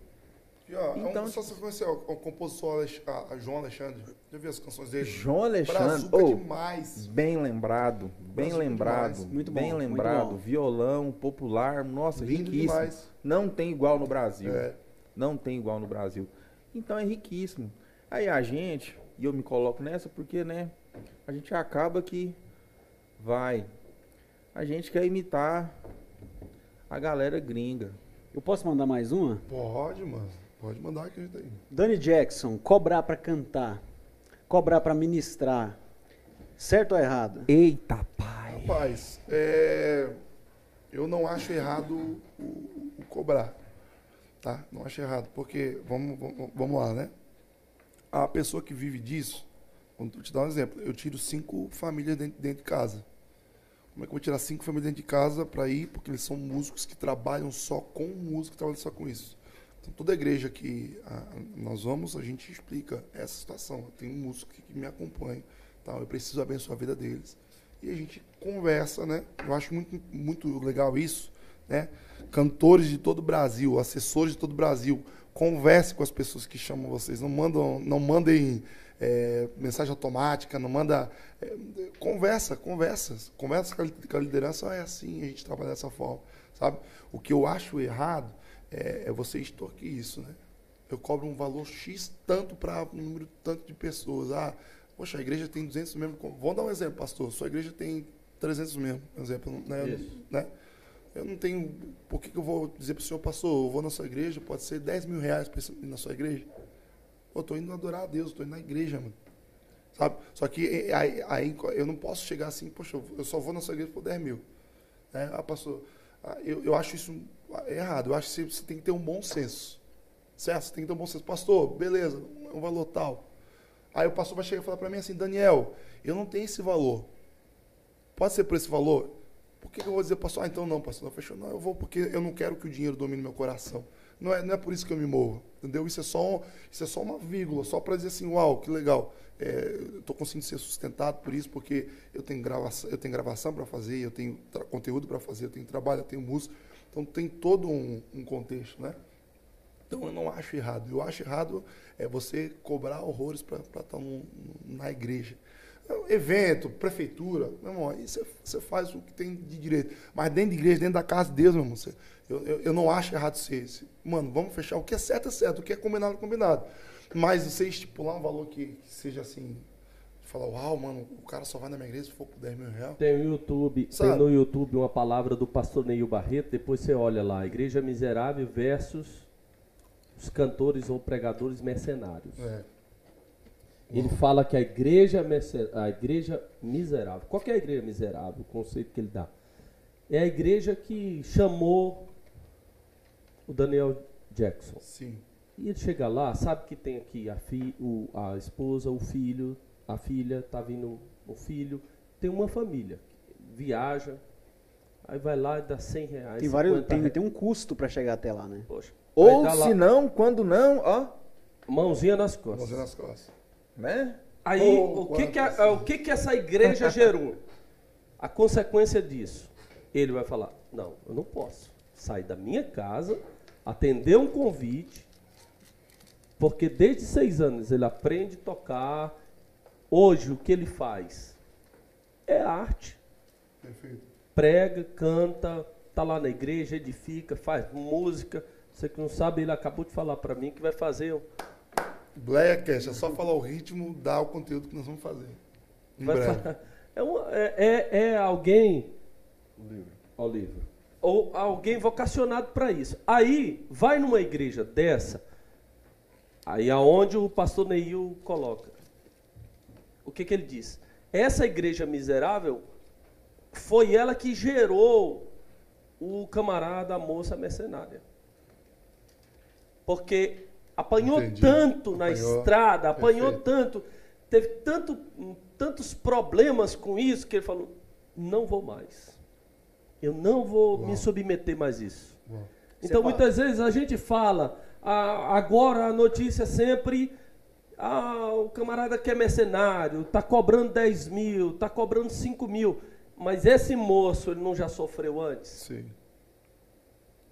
E, ó, é um- Então, só você conhecer ó, o compositor Alex- a, a João Alexandre. Já viu as canções dele? João Alexandre. Brazuca Oh, demais. bem lembrado, bem Brazuca lembrado. demais. Muito bem bom, lembrado. bom. Violão, popular, nossa, Lindo riquíssimo. demais. Não tem igual no Brasil. É. Não tem igual no Brasil. Então é riquíssimo. Aí a gente, e eu me coloco nessa porque, né, a gente acaba que vai. A gente quer imitar a galera gringa. Eu posso mandar mais uma? Pode, mano. Pode mandar que a gente tá aí. Dani Jackson, cobrar pra cantar, cobrar pra ministrar. Certo ou errado? Eita, pai. Rapaz, é, eu não acho errado o, o cobrar. Tá? Não acho errado. Porque, vamos, vamos, vamos lá, né? A pessoa que vive disso, vou te dar um exemplo. Eu tiro cinco famílias dentro, dentro de casa. Como é que eu vou tirar cinco famílias dentro de casa para ir? Porque eles são músicos que trabalham só com música, trabalham só com isso. Então, toda igreja que a, nós vamos, a gente explica essa situação. Tenho um músico que, que me acompanha, tá? eu preciso abençoar a vida deles. E a gente conversa, né? Eu acho muito, muito legal isso, né? Cantores de todo o Brasil, assessores de todo o Brasil, converse com as pessoas que chamam vocês. Não, mandam, não mandem é, mensagem automática, não manda. É, conversa, conversa. Conversa com a, liderança, é assim, a gente trabalha dessa forma. Sabe? O que eu acho errado é, é você extorquir isso, né? Eu cobro um valor X tanto para um número tanto de pessoas. Ah, poxa, a igreja tem 200 membros. Vamos dar um exemplo, pastor. Sua igreja tem 300 membros, por exemplo. Né? Isso. né? Eu não tenho. Por que, que eu vou dizer para o senhor, pastor, eu vou na sua igreja, pode ser 10 mil reais para ir na sua igreja? Eu estou indo adorar a Deus, estou indo na igreja, mano. Sabe? Só que aí, aí, eu não posso chegar assim, poxa, eu só vou na sua igreja por 10 mil. Né? Ah, pastor, ah, eu, eu acho isso errado. Eu acho que você, tem que ter um bom senso. Certo? Você tem que ter um bom senso. Pastor, beleza, um valor tal. Aí o pastor vai chegar e falar para mim assim, Daniel, eu não tenho esse valor. Pode ser por esse valor? Por que, que eu vou dizer, pastor, ah, então não, pastor, não fechou. Não, eu vou porque eu não quero que o dinheiro domine meu coração. Não é, não é por isso que eu me movo, entendeu? Isso é só, isso é só uma vírgula, só para dizer assim, uau, que legal. É, Estou conseguindo ser sustentado por isso, porque eu tenho gravação, eu tenho gravação para fazer, eu tenho conteúdo para fazer, eu tenho trabalho, eu tenho música. Então tem todo um, um contexto, né? Então eu não acho errado. Eu acho errado é você cobrar horrores para estar tá na igreja. Evento, prefeitura, meu irmão, aí você, faz o que tem de direito. Mas dentro da igreja, dentro da casa de Deus, meu irmão, você, eu, eu, eu, não acho errado ser esse. Mano, vamos fechar. O que é certo é certo, o que é combinado é combinado. Mas você estipular um valor que, que seja assim, falar, uau, mano, o cara só vai na minha igreja se for por 10 mil reais. Tem no YouTube, tem no YouTube uma palavra do pastor Neil Barreto, depois você olha lá, Igreja Miserável versus os cantores ou pregadores mercenários. É. Ele fala que a igreja, a igreja miserável, qual é a igreja miserável? O conceito que ele dá. É a igreja que chamou o Daniel Jackson. Sim. E ele chega lá, sabe que tem aqui a, fi, o, a esposa, o filho, a filha, tá vindo o filho, tem uma família, viaja, aí vai lá e dá 100 reais. Tem, vários, tem, tem um custo para chegar até lá, né? Poxa. Ou se não, quando não, ó. Mãozinha nas costas. Mãozinha nas costas. Né? Aí, o, que que a, o que que essa igreja gerou? A consequência disso, ele vai falar, não, eu não posso sair da minha casa, atender um convite, porque desde seis anos ele aprende a tocar. Hoje, o que ele faz é arte. Perfeito. Prega, canta, tá lá na igreja, edifica, faz música. Você que não sabe, ele acabou de falar para mim que vai fazer um, Cash, é só falar o ritmo, dar o conteúdo que nós vamos fazer. Em Vai breve. É, uma, é, é, é, alguém. livro. Ao livro. Ou alguém vocacionado para isso. Aí, vai numa igreja dessa, aí aonde o pastor Neil coloca. O que, que ele diz? Essa igreja miserável foi ela que gerou o camarada, a moça mercenária. Porque apanhou Entendi. tanto na apanhou. estrada, apanhou Perfeito. tanto, teve tanto, tantos problemas com isso que ele falou: não vou mais. Eu não vou Uau. me submeter mais isso. Uau. Então, muitas vezes a gente fala, ah, agora a notícia é sempre. Ah, o camarada que é mercenário, está cobrando 10 mil, está cobrando 5 mil. Mas esse moço, ele não já sofreu antes? Sim.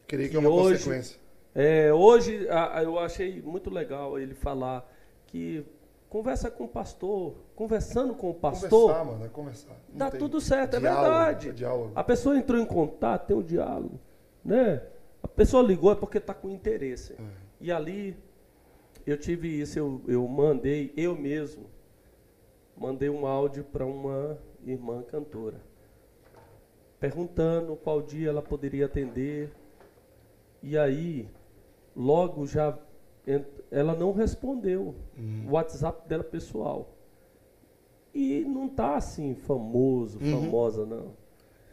Creio que, é uma hoje, consequência. É, hoje a, eu achei muito legal ele falar que conversa com o pastor, conversando com o pastor. Conversar, mano, é conversar. Não dá tudo certo, é diálogo, é verdade. É diálogo. A pessoa entrou em contato, tem um diálogo. Né? A pessoa ligou é porque está com interesse. É. E ali eu tive isso, eu, eu mandei, eu mesmo, mandei um áudio para uma irmã cantora, perguntando qual dia ela poderia atender. E aí, logo já, ela não respondeu Hum. o WhatsApp dela pessoal. E não tá assim famoso, Uhum. famosa, não.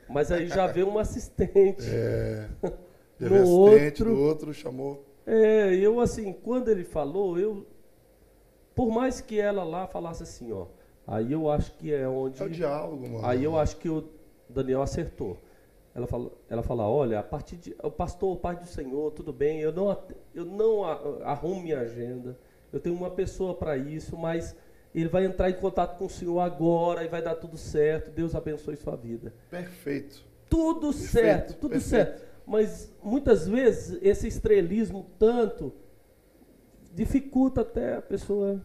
Mas aí já veio um assistente. É. No No assistente, outro- do outro chamou. É, eu assim, quando ele falou, eu. Por mais que ela lá falasse assim, ó. Aí eu acho que é onde. É o diálogo, mano. Aí eu acho que o Daniel acertou. Ela fala, ela fala olha, a partir de. O pastor, o Pai do Senhor, tudo bem, eu não, eu não arrumo minha agenda. Eu tenho uma pessoa para isso, mas ele vai entrar em contato com o senhor agora e vai dar tudo certo. Deus abençoe sua vida. Perfeito. Tudo Perfeito, certo, tudo perfeito. certo. Mas muitas vezes esse estrelismo tanto dificulta até a pessoa.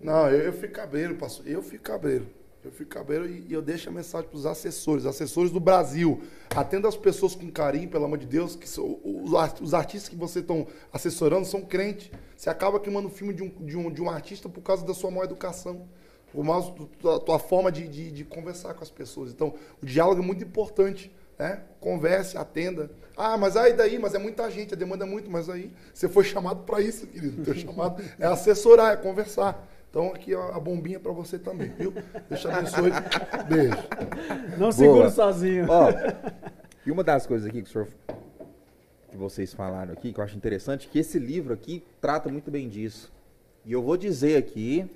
Não, eu, eu fico cabreiro, pastor. Eu fico cabreiro. Eu fico cabreiro e, e eu deixo a mensagem para os assessores, assessores do Brasil. Atenda as pessoas com carinho, pelo amor de Deus, que os, os artistas que vocês estão assessorando são crentes. Você acaba queimando o filme de um, de, um, de um artista por causa da sua má educação, por causa da tua forma de, de, de conversar com as pessoas. Então, o diálogo é muito importante. Né? Converse, atenda. Ah, mas aí daí, mas é muita gente, a demanda é muito, mas aí você foi chamado para isso, querido. Teu chamado é assessorar, é conversar. Então aqui a bombinha para você também, viu? Deus te abençoe. Beijo. Não segure Boa. sozinho. Ó, e uma das coisas aqui que o senhor que vocês falaram aqui, que eu acho interessante, que esse livro aqui trata muito bem disso. E eu vou dizer aqui,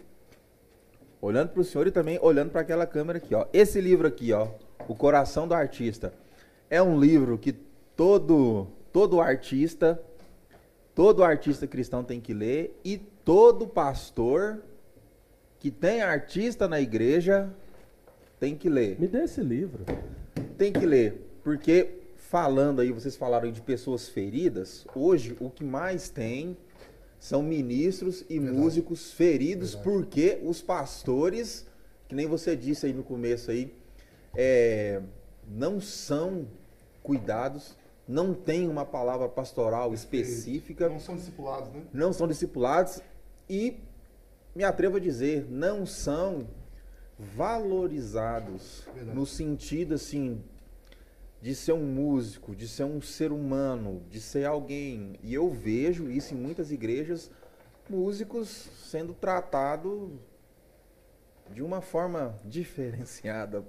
olhando para o senhor e também olhando para aquela câmera aqui, ó. Esse livro aqui, ó, O Coração do Artista, é um livro que todo todo artista, todo artista cristão tem que ler e todo pastor que tem artista na igreja tem que ler Me dê esse livro. tem que ler, porque falando aí, vocês falaram de pessoas feridas, hoje o que mais tem são ministros e Verdade. músicos feridos, Verdade. porque os pastores, que nem você disse aí no começo aí, é, não são cuidados, não tem uma palavra pastoral específica Não são discipulados, né? não são discipulados e me atrevo a dizer, não são valorizados Verdade. no sentido assim de ser um músico, de ser um ser humano, de ser alguém. E eu vejo isso em muitas igrejas, músicos sendo tratados de uma forma diferenciada,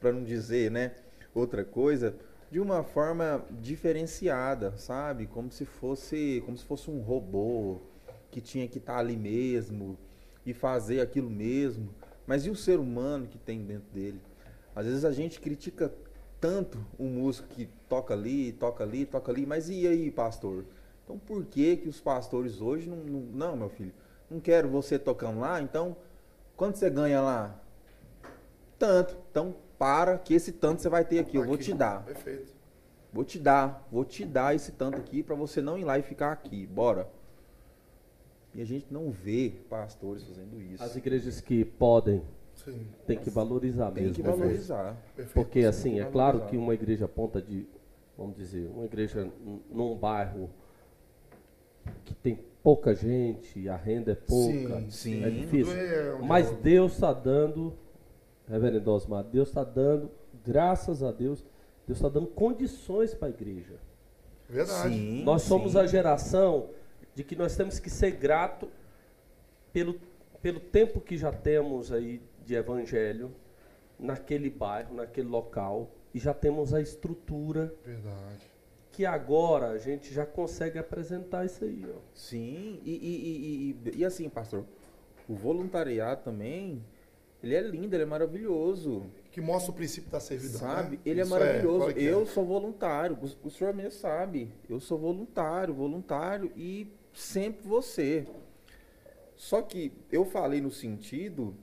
para não dizer, né, outra coisa, de uma forma diferenciada, sabe? Como se fosse, como se fosse um robô que tinha que estar ali mesmo e fazer aquilo mesmo. Mas e o ser humano que tem dentro dele? Às vezes a gente critica tanto um músico que toca ali, toca ali, toca ali, mas e aí, pastor? Então por que que os pastores hoje não, não, não meu filho, não quero você tocando lá, então quanto você ganha lá? Tanto. Então para que esse tanto você vai ter aqui, eu vou Aqui. te dar. Perfeito. Vou te dar, vou te dar esse tanto aqui para você não ir lá e ficar aqui. Bora. E a gente não vê pastores fazendo isso. As igrejas que podem, Sim. tem que valorizar Tem mesmo. que Perfeito. valorizar. Perfeito. Porque assim, que é claro valorizar. que uma igreja ponta de, vamos dizer, uma igreja num bairro que tem pouca gente, a renda é pouca, Sim, sim. é difícil. É Mas diálogo. Deus está dando, reverendo Osmar, Deus está dando, graças a Deus, Deus está dando condições para a igreja. Verdade. Sim, nós somos sim. a geração de que nós temos que ser grato pelo, pelo tempo que já temos aí de evangelho naquele bairro, naquele local, e já temos a estrutura Verdade. que agora a gente já consegue apresentar isso aí. Ó. Sim, e, e, e, e, e assim, pastor, o voluntariado também, ele é lindo, ele é maravilhoso. Que mostra o princípio da servidão. Sabe? né? Ele é Isso maravilhoso. claro que é. eu sou voluntário. O, o senhor mesmo sabe. Eu sou voluntário, voluntário e sempre você. Só que eu falei no sentido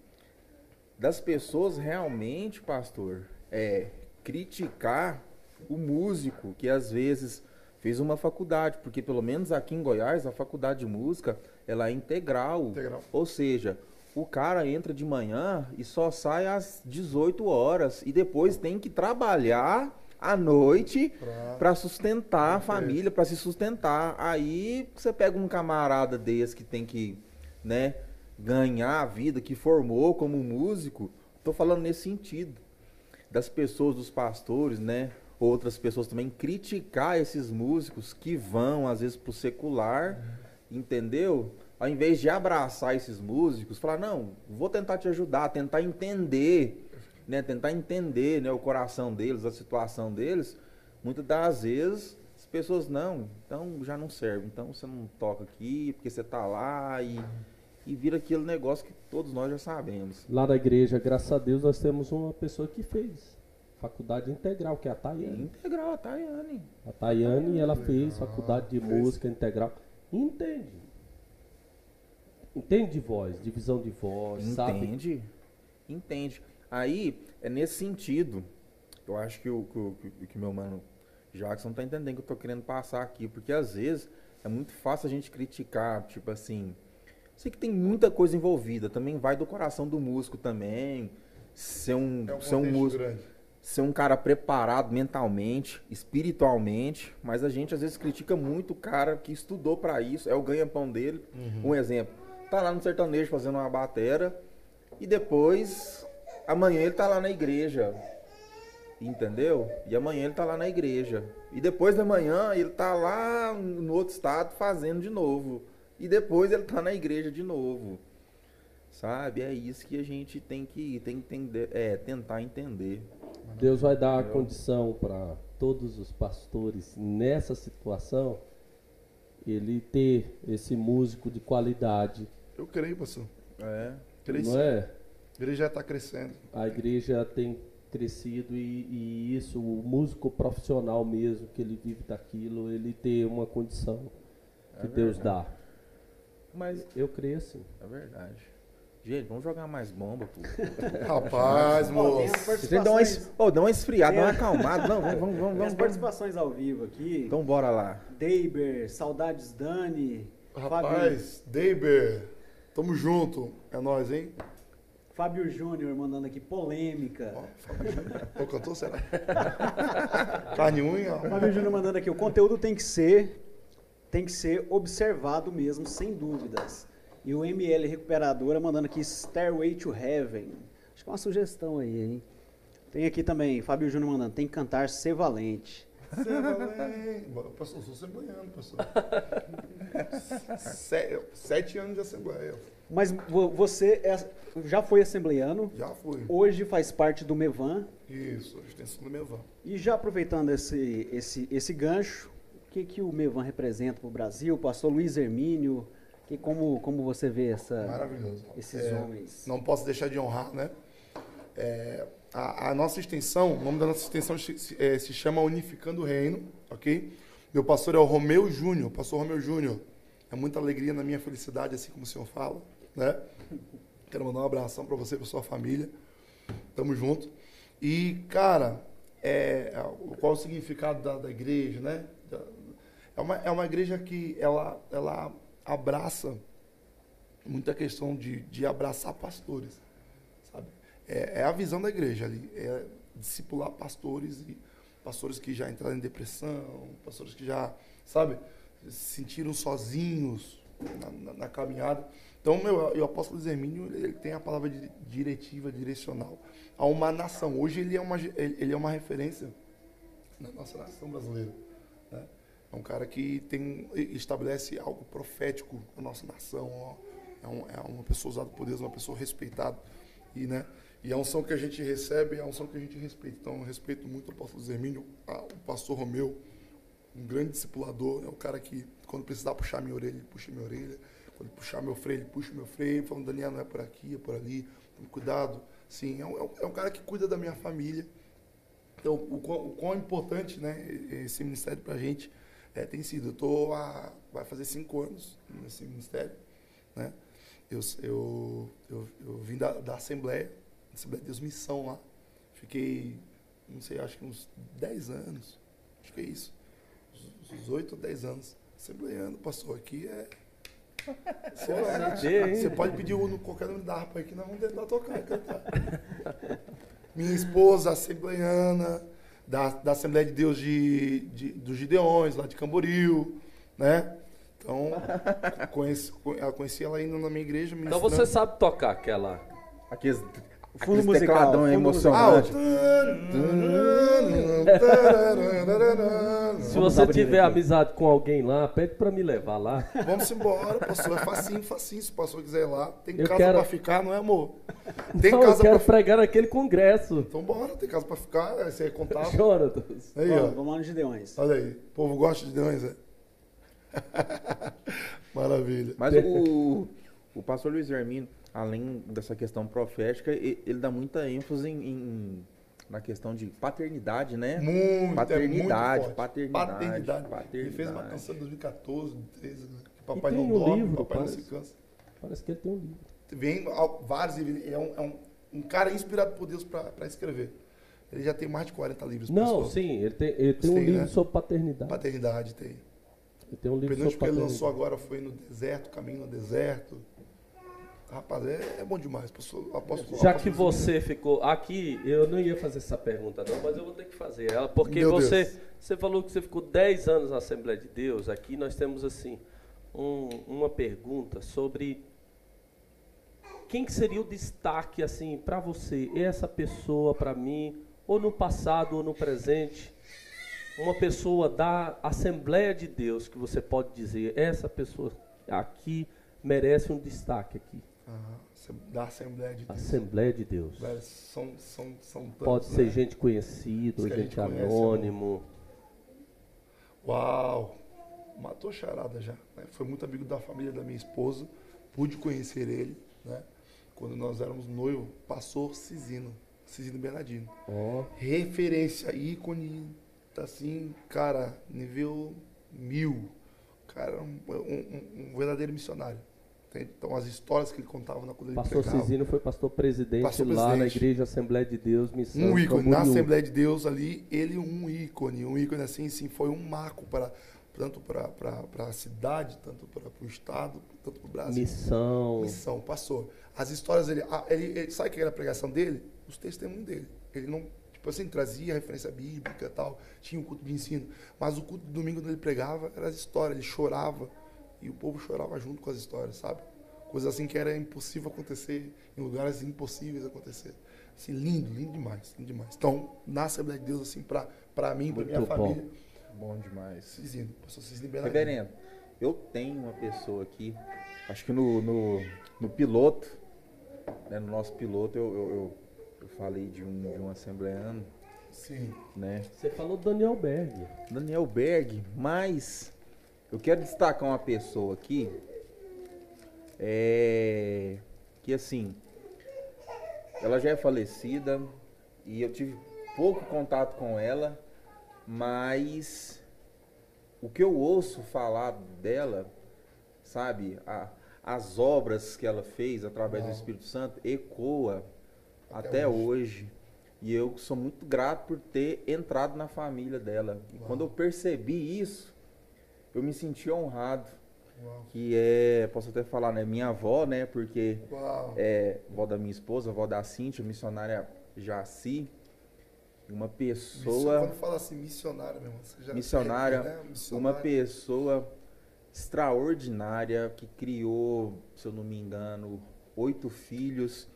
das pessoas realmente, pastor, é criticar o músico que às vezes fez uma faculdade, porque pelo menos aqui em Goiás a faculdade de música ela é integral. Integral. Ou seja, o cara entra de manhã e só sai às 18 horas e depois tem que trabalhar à noite Pra- para sustentar a família, para se sustentar. Aí você pega um camarada desse que tem que, né, ganhar a vida, que formou como músico. Tô falando nesse sentido. Das pessoas, dos pastores, né? Outras pessoas também criticar esses músicos que vão, às vezes, pro secular, entendeu? Ao invés de abraçar esses músicos, falar, não, vou tentar te ajudar, tentar entender, né? Tentar entender né, o coração deles, a situação deles. Muitas das vezes as pessoas, não, então já não serve, então você não toca aqui, porque você tá lá e, e vira aquele negócio que todos nós já sabemos. Lá na igreja, graças a Deus, nós temos uma pessoa que fez faculdade integral, que é a Tayane. Integral, tá, Yane? A Tayane, ela fez faculdade de música integral. Entende. Entende de voz, divisão de voz, sabe? Entende? Entende. Aí, é nesse sentido, eu acho que o que, que, que meu mano Jackson tá entendendo que eu tô querendo passar aqui, porque às vezes é muito fácil a gente criticar, tipo assim, sei que tem muita coisa envolvida, também vai do coração do músico também, ser um, É um ser um músico, grande. ser um cara preparado mentalmente, espiritualmente, mas a gente às vezes critica muito o cara que estudou pra isso, é o ganha-pão dele. Um exemplo, tá lá no sertanejo fazendo uma batera e depois amanhã ele tá lá na igreja. Entendeu? E amanhã ele tá lá na igreja. E depois da manhã ele tá lá no outro estado fazendo de novo. E depois ele tá na igreja de novo. Sabe? É isso que a gente tem que, tem que entender, é, tentar entender. Deus vai dar a condição para todos os pastores nessa situação ele ter esse músico de qualidade, Eu creio, pastor. É. Creio não é? A igreja já está crescendo. A igreja tem crescido e, e isso, o músico profissional mesmo, que ele vive daquilo, ele ter uma condição que É Deus verdade. dá. Mas Eu creio assim. é verdade. Gente, vamos jogar mais bomba, pô. Rapaz, tem moço. Dão uma, es- Ô, dá uma esfriada, dá uma Tem- acalmada. Não, vamos, vamos, vamos. tem as vamos, participações ao vivo aqui. Então bora lá. Deiber, Saudades Dani, Rapaz, Deiber, tamo junto. É nóis, hein? Fábio Júnior mandando aqui polêmica. Júnior. Ô, cantor, será? Carne unha. Fábio Júnior mandando aqui, o conteúdo tem que ser tem que ser observado mesmo, sem dúvidas. E o ML Recuperadora mandando aqui Stairway to Heaven. Acho que é uma sugestão aí, hein? Tem aqui também, Fábio Júnior mandando, tem que cantar Ser Valente. Assembleia. Pastor, eu sou assembleiano, pastor. Se- Sete anos de assembleia. Mas vo- você é- já foi assembleiano, Já fui. hoje faz parte do Mevan. Isso, a extensão do meu van. E já aproveitando esse, esse, esse gancho, o que, que o Mevan representa para o Brasil? Pastor Luiz Hermínio, que, como, como você vê essa, Maravilhoso. esses É, homens? Não posso deixar de honrar, né? É, a, a nossa extensão, o nome da nossa extensão se, se- é, se chama Unificando o Reino, ok? Meu pastor é o Romeu Júnior, pastor Romeu Júnior. É muita alegria na minha felicidade, assim como o senhor fala, né? Quero mandar um abração para você e para sua família. Tamo junto. E, cara, é, o- qual é o significado da, da igreja, né? É uma, é uma igreja que ela, ela abraça muita questão de, de abraçar pastores, sabe? É, é a visão da igreja ali, é discipular pastores e pastores que já entraram em depressão, pastores que já, sabe, se sentiram sozinhos na, na- na caminhada. Então, meu, o apóstolo Zermínio, ele tem a palavra de diretiva, direcional a uma nação. Hoje ele é uma, ele ele é uma referência na nossa nação brasileira. né? É um cara que tem, estabelece algo profético na nossa nação. ó. É, um- é uma pessoa usada por Deus, uma pessoa respeitada. E, né, e a unção que a gente recebe é a unção que a gente respeita. Então, eu respeito muito o apóstolo Zermínio, o pastor Romeu, um grande discipulador. É um cara que, quando precisar puxar minha orelha, ele puxa minha orelha. Quando puxar meu freio, ele puxa meu freio. Falando, Daniel, não é por aqui, é por ali. Tome cuidado. Sim, é um, é um- é um cara que cuida da minha família. Então, o quão, o quão importante né, esse ministério para a gente é, tem sido. Eu tô há, vai fazer cinco anos nesse ministério. Né? Eu, eu, eu, eu vim da, da Assembleia, Assembleia de Deus Missão lá. Fiquei, não sei, acho que uns 10 anos. Acho que é isso. Uns- Uns 8 ou 10 anos. Assembleiano, pastor, aqui é. Você, CD, hein? você pode pedir o, qualquer nome da harpa aí que nós vamos tentar tocar e cantar. Minha esposa, assembleiana, da, da Assembleia de Deus de, de, dos Gideões, lá de Camboriú, né? Então, conheci, eu conheci ela indo na minha igreja. Então você sabe tocar aquela. Aqueles, Fundo aqueles musical, tecladão fundo emocionante. Se Vamos você tiver aqui. amizade com alguém lá, pede pra me levar lá. Vamos embora, pastor. É facinho, facinho. Se o pastor quiser ir lá, tem Eu casa quero- pra ficar, não é, amor? Tem Não, eu casa quero pra pregar naquele congresso. Então bora, tem casa pra ficar, aí você é contável. Jonatas. Aí, Vamos, ó. vamos lá no Gideões. Olha aí. O povo gosta de Deus, é? Maravilha. Mas o, o pastor Luiz Hermino, além dessa questão profética, ele dá muita ênfase em, em- na questão de paternidade, né? Muito, Paternidade, é muito paternidade, paternidade. paternidade. Ele fez uma canção em 2014, 2013, né? Que papai tem não um dorme, livro, papai não parece. se cansa. Parece que ele tem um livro. Vem vários, ele é um, é um, um cara inspirado por Deus pra escrever. Ele já tem mais de 40 livros. Não, sim, ele tem, ele tem um Sim, livro né? sobre paternidade. Paternidade tem. Ele tem um O livro sobre que ele paternidade. lançou agora foi no deserto, Caminho no Deserto. Rapaz, é, é bom demais. Pastor, apóstolo, Já apóstolo que você ficou aqui, eu não ia fazer essa pergunta não, mas eu vou ter que fazer ela, porque Meu você, Deus. você falou que você ficou 10 anos na Assembleia de Deus. Aqui nós temos assim um- uma pergunta sobre quem que seria o destaque assim para você, essa pessoa para mim, ou no passado ou no presente, uma pessoa da Assembleia de Deus que você pode dizer, essa pessoa aqui merece um destaque aqui. Da Assembleia de Deus. Assembleia de Deus. São, são, são tantos, Pode ser né? gente conhecida, gente gente conhece, anônimo. Uau! Matou charada já. né? Foi muito amigo da família da minha esposa. Pude conhecer ele, né? Quando nós éramos noivo, pastor Cisino. Cisino Bernardino. Ó, Referência, ícone, tá assim, cara, nível mil. Cara, um, um- um verdadeiro missionário. Entende? Então, as histórias que ele contava na quando ele pastor pregava. Cisino foi pastor presidente Pastor lá na presidente. igreja Assembleia de Deus, missão. Um ícone, na. Assembleia de Deus ali, ele um ícone, um ícone assim, sim, foi um marco para tanto para a cidade, tanto para o estado, tanto para o Brasil. Missão. Missão, passou. As histórias dele, ah, ele, ele sabe o que era a pregação dele? Os testemunhos dele. Ele não, tipo assim, trazia referência bíblica e tal, tinha um culto de ensino, mas o culto de domingo quando ele pregava era as histórias, ele chorava e o povo chorava junto com as histórias, sabe? Coisas assim que era impossível acontecer, em lugares impossíveis acontecer. Assim, lindo, lindo demais, lindo demais. Então, na Assembleia de Deus, assim, para para mim, para minha Muito bom. família, Bom demais. Cisino, pastor Bernardino. Reverendo, eu tenho uma pessoa aqui, acho que no, no, no piloto, né, no nosso piloto, eu, eu, eu, eu falei de um, de um assembleano, Sim. né? Você falou Daniel Berg. Daniel Berg, mas eu quero destacar uma pessoa aqui, é, que assim, ela já é falecida e eu tive pouco contato com ela, mas o que eu ouço falar dela, sabe, a- as obras que ela fez através do. Espírito Santo ecoa Até até, hoje. hoje. E eu sou muito grato por ter entrado na família dela. E Uau. quando eu percebi isso, eu me senti honrado. Uau. Que é, posso até falar, né, minha avó, né, porque Uau. é avó da minha esposa, avó da Cíntia, missionária Jaci, uma pessoa Quando fala assim, missionária, meu irmão, missionária, né? uma Missionária. pessoa extraordinária que criou, se eu não me engano, oito filhos.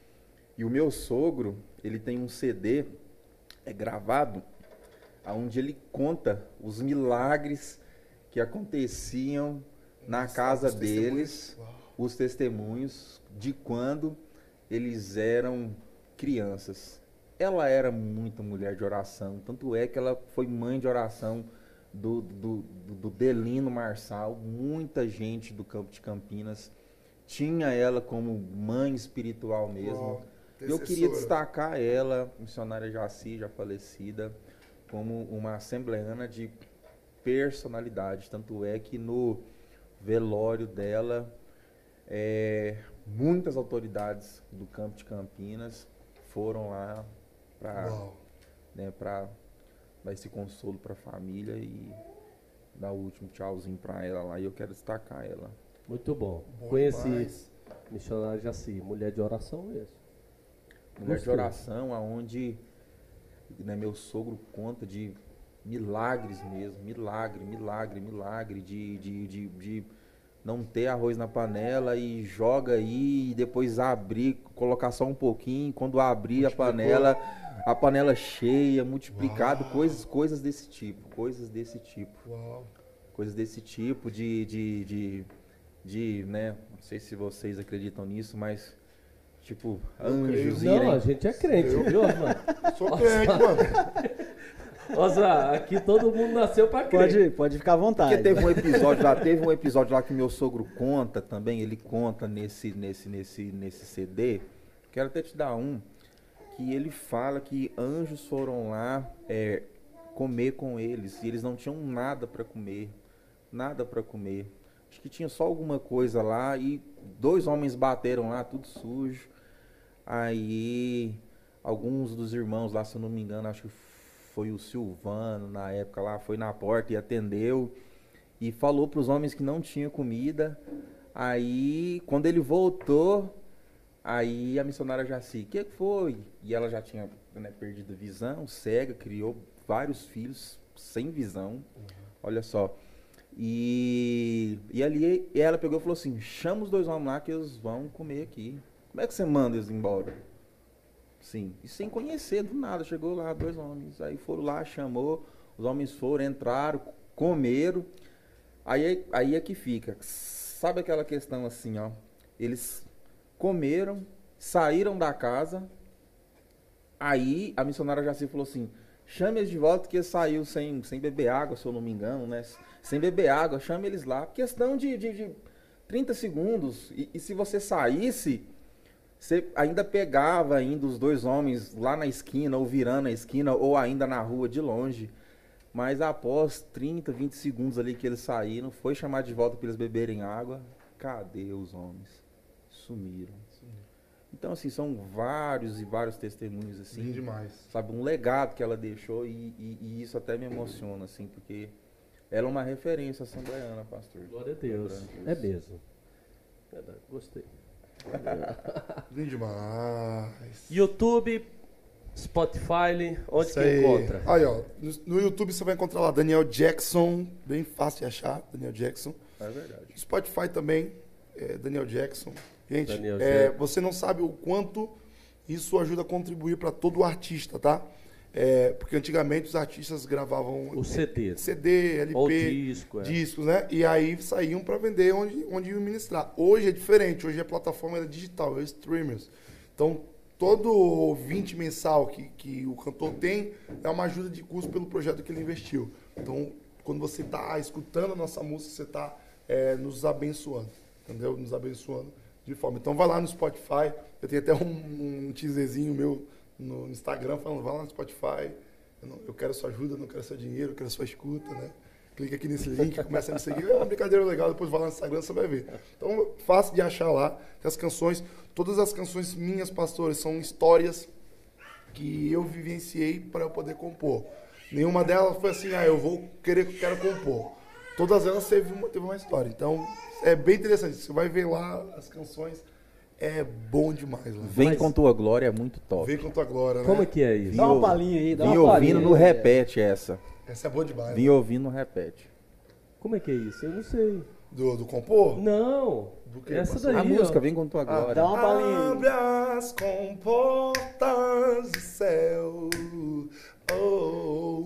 E o meu sogro, ele tem um CD é gravado onde ele conta os milagres que aconteciam na casa deles, os testemunhos de quando eles eram crianças. Ela era muito mulher de oração, tanto é que ela foi mãe de oração do, do, do, Delino Marçal. Muita gente do campo de Campinas tinha ela como mãe espiritual mesmo. Eu queria destacar ela, missionária Jaci, já falecida, como uma assembleana de personalidade. Tanto é que no velório dela, é, muitas autoridades do campo de Campinas foram lá para né, pra dar esse consolo para a família e dar o último tchauzinho para ela lá. E eu quero destacar ela. Muito bom. Bom Conheci demais. missionário Jaci, mulher de oração mesmo. Mulher Gostei. de oração, aonde né, meu sogro conta de milagres mesmo, milagre, milagre, milagre, de, de, de, de não ter arroz na panela e joga aí e depois abrir, colocar só um pouquinho, quando abrir a panela, a panela cheia, multiplicado, Uau. coisas, coisas desse tipo, coisas desse tipo Uau. coisas desse tipo, de, de, de, de, né, não sei se vocês acreditam nisso, mas, tipo, anjos Não, irem... a gente é crente, viu, mano? Sou crente, mano. Nossa, aqui todo mundo nasceu pra crer. Pode, pode ficar à vontade. Porque teve um episódio lá, teve um episódio lá que meu sogro conta também, ele conta nesse, nesse, nesse, nesse CD, quero até te dar um, que ele fala que anjos foram lá é, comer com eles, e eles não tinham nada para comer, nada para comer. Acho que tinha só alguma coisa lá, e dois homens bateram lá, tudo sujo. Aí, alguns dos irmãos lá, se eu não me engano, acho que foi o Silvano na época lá, foi na porta e atendeu e falou para os homens que não tinha comida. Aí, quando ele voltou, aí a missionária Jaci, o que foi? E ela já tinha né, perdido visão, cega, criou vários filhos sem visão. Olha só. E, e ali e ela pegou e falou assim: chama os dois homens lá que eles vão comer aqui. Como é que você manda eles embora? Sim. E sem conhecer, do nada, chegou lá dois homens. Aí foram lá, chamou, os homens foram, entraram, comeram. Aí, aí é que fica. Sabe aquela questão assim, ó? Eles comeram, saíram da casa. Aí a missionária Jaci falou assim: chame eles de volta, porque saiu sem, sem beber água, se eu não me engano, né? Sem beber água, chame eles lá. Questão de, de, de 30 segundos. E, e se você saísse, você ainda pegava ainda os dois homens lá na esquina, ou virando a esquina, ou ainda na rua de longe. Mas após 30, 20 segundos ali que eles saíram, foi chamado de volta para eles beberem água. Cadê os homens? Sumiram. Então, assim, são vários e vários testemunhos, assim. Sim, demais. Sabe, um legado que ela deixou e, e- e isso até me emociona, assim, porque ela é uma referência assembleiana, pastor. Glória a Deus. É mesmo. Verdade, gostei. Lindo demais. YouTube, Spotify, onde Isso que aí. encontra? Aí, ó. No, no YouTube você vai encontrar lá Daniel Jackson. Bem fácil de achar, Daniel Jackson. É verdade. Spotify também, é, Daniel Jackson. Gente, Daniel é, Jackson. você não sabe o quanto isso ajuda a contribuir para todo artista, tá? É, porque antigamente os artistas gravavam O CD. CD, LP, Ou disco, é. discos, né? E aí saíam para vender onde, onde iam ministrar. Hoje é diferente, hoje a plataforma é digital, é streamers. Então, todo ouvinte mensal que, que o cantor tem é uma ajuda de custo pelo projeto que ele investiu. Então, quando você está escutando a nossa música, você está nos abençoando, entendeu? Nos abençoando de forma. Então, vai lá no Spotify. Eu tenho até um, um teaserzinho meu no Instagram falando, vai lá no Spotify. Eu, não- eu quero sua ajuda, não quero seu dinheiro, eu quero sua escuta, né? Clica aqui nesse link, começa a me seguir. É uma brincadeira legal, depois vai lá no Instagram, você vai ver. Então, fácil de achar lá. Tem as canções, todas as canções minhas, pastores, são histórias que eu vivenciei para eu poder compor. Nenhuma delas foi assim, ah, eu vou querer, quero compor. Todas elas teve uma, teve uma história. Então, é bem interessante. Você vai ver lá as canções, é bom demais lá. Vem Mas- com tua glória, é muito top. Vem com tua glória, né? Como é que é isso? Dá uma Vim palhinha aí, dá Vim uma palhinha. ouvindo no repete essa. Essa é boa demais. Vim né? ouvindo no repete. Como é que é isso? Eu não sei. Do, do compor? Não. Do que, Essa daí. A música, ó. vem com tua Ah, glória. Dá uma palhinha aí. Abre as comportas do céu. Oh,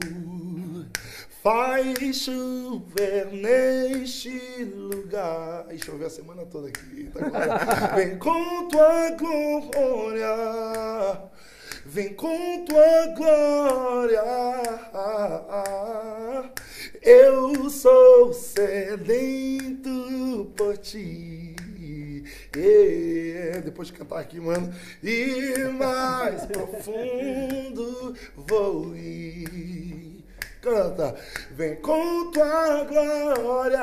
faz chover neste lugar. Ih, choveu a semana toda aqui. Tá? Vem com tua glória. Vem com tua glória. Eu sou sedento por ti. É, depois de cantar aqui, mano. E mais profundo vou ir. Canta. Vem com tua glória.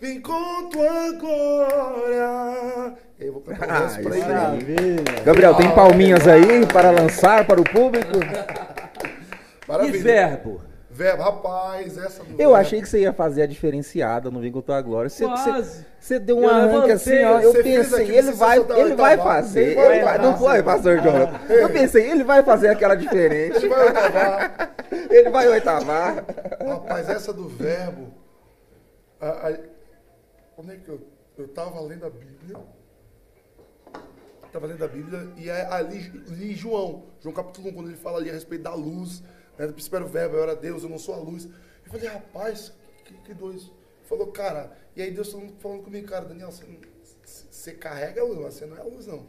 Vem com tua glória. Eu vou cantar o resto pra ele. né? Maravilha. Gabriel, tem palminhas aí para lançar para o público? E Maravilha. verbo? Verbo, rapaz, essa do Eu achei que você ia fazer a diferenciada no com tua glória. Você, Quase. você deu um arranque assim, ó. Eu pensei, ele vai, ele vai fazer. Ele Ele vai vai, não foi, pastor Jonathan? Eu pensei, ele vai fazer aquela diferente. Ele vai oitavar. Ele vai oitavar. Rapaz, essa do verbo. a- a- onde é que eu. Eu tava lendo a Bíblia. Tava lendo a Bíblia e é ali, ali em João, João capítulo 1, quando ele fala ali a respeito da luz, né? Do princípio era o verbo, eu era Deus, eu não sou a luz. Eu falei, rapaz, que, que doido. Ele Falou, cara, e aí Deus falando, falando comigo, cara, Daniel, você, você carrega a luz, mas você não é a luz, não.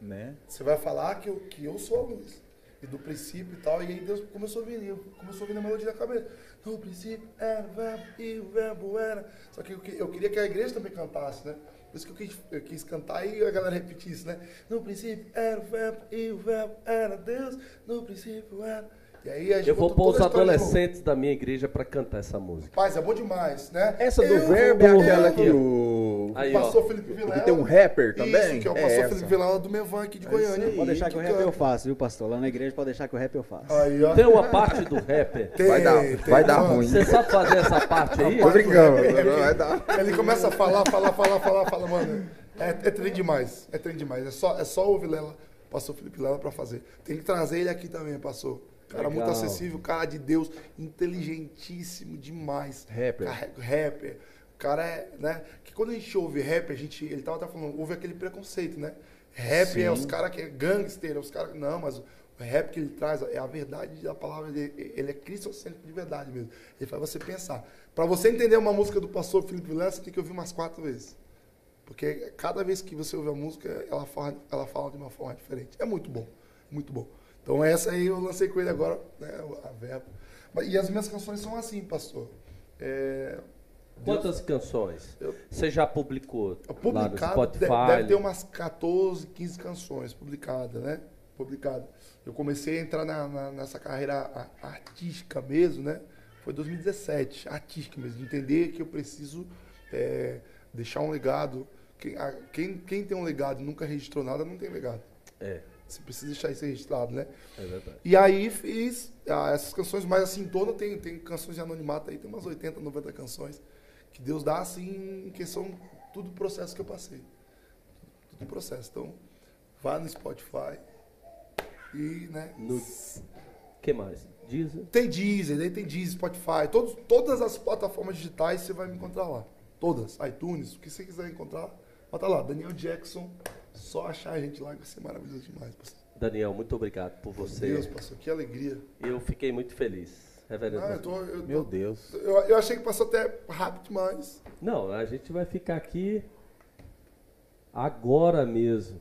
Né? Você vai falar que eu, que eu sou a luz. E do princípio e tal. E aí Deus começou a vir. eu começou a vir na melodia da cabeça. No princípio era o verbo e o verbo era. Só que eu, eu queria que a igreja também cantasse, né? Por isso que eu quis, eu quis cantar e a galera repetisse, né? No princípio era o verbo e o verbo era Deus. No princípio era. E aí a gente Eu vou pôr os adolescentes da minha igreja para cantar essa música. Paz, é bom demais, né? Essa do Eu verbo é aquela que o. Aí, pastor Felipe Vilela. Que tem um rapper também? Isso, que é o É pastor essa. Felipe Vilela do Mevan aqui de É Goiânia. Pode deixar que o rap eu faço, viu, pastor? Lá na igreja pode deixar que o rap eu faço. Aí, ó. Tem uma parte do rapper. Tem, Vai dar, tem, vai dar mano. ruim. Você sabe fazer essa parte aí? Tô brincando, É, é, vai dar. Ele começa a falar, falar, falar, falar, falar, mano. É, é trem demais. É trem demais. É só, é só o Vilela, pastor Felipe Vilela pra fazer. Tem que trazer ele aqui também, pastor. Cara muito Legal. acessível, cara de Deus, inteligentíssimo demais. Rapper. Carrega- rapper. O cara é, né? Que quando a gente ouve rap, a gente. Ele tava até falando, ouve aquele preconceito, né? Rap é Sim. os caras que é gangster, é os caras. Não, mas o rap que ele traz é a verdade da palavra dele. Ele é cristocêntrico de verdade mesmo. Ele faz você pensar. Pra você entender uma música do pastor Felipe Vilela, você tem que ouvir umas quatro vezes. Porque cada vez que você ouve a música, ela fala, ela fala de uma forma diferente. É muito bom, muito bom. Então essa aí eu lancei com ele agora, né, a verba. E as minhas canções são assim, pastor. É, Quantas canções Eu- você já publicou publicado, Spotify? de- deve ter umas 14, 15 canções publicadas, né? Publicada. Eu comecei a entrar na- na- nessa carreira artística mesmo, né? Foi 2017, artística mesmo, de entender que eu preciso é, deixar um legado. Quem, a- quem, quem tem um legado e nunca registrou nada, não tem legado. É, Você precisa deixar isso registrado, né? é verdade. E aí fiz ah, essas canções mais assim, em torno tem, tem canções de anonimato aí, tem umas 80, 90 canções que Deus dá assim, em questão tudo processo que eu passei. Tudo processo. Então, vá no Spotify e, né? No que mais? Deezer? Tem Deezer, aí tem Deezer, Spotify, todos, todas as plataformas digitais você vai me encontrar lá. Todas, iTunes, o que você quiser encontrar, bota lá, Daniel Jackson, só achar a gente lá vai ser maravilhoso demais, pastor. Daniel, muito obrigado por você. Deus, pastor, que alegria. Eu fiquei muito feliz. Reverendo. Ah, eu tô, eu tô- Meu Deus. Eu, eu achei que passou até rápido demais. Não, a gente vai ficar aqui agora mesmo.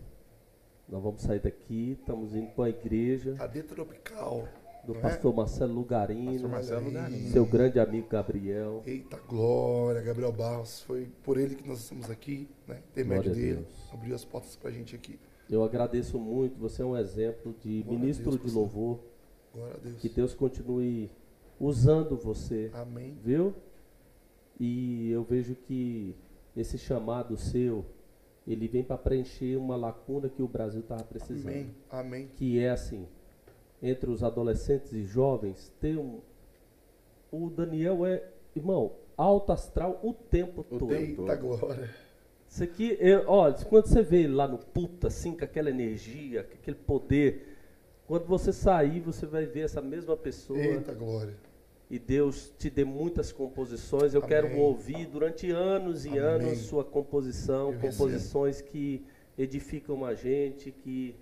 Nós vamos sair daqui, estamos indo para a igreja AD Tropical. Do não é? pastor Marcelo Lugarino, Pastor Marcelo Lugarino. seu grande amigo Gabriel. Eita glória, Gabriel Barros. Foi por ele que nós estamos aqui, né? Intermédio a dele. Deus. Abriu as portas pra gente aqui. Eu agradeço muito, você é um exemplo de Glória a ministro Deus, de louvor. Glória a Deus. Que Deus continue usando você, Amém. viu? E eu vejo que esse chamado seu, ele vem para preencher uma lacuna que o Brasil estava precisando. Amém. Amém. Que é assim, entre os adolescentes e jovens, tem um... O Daniel é, irmão, alto astral o tempo O todo. Eita glória. Isso aqui, eu, olha, quando você vê ele lá no puta, assim, com aquela energia, com aquele poder, quando você sair, você vai ver essa mesma pessoa Eita glória. e Deus te dê muitas composições. Eu Amém. quero ouvir durante anos e Amém. anos sua composição, Eu composições que edificam a gente, que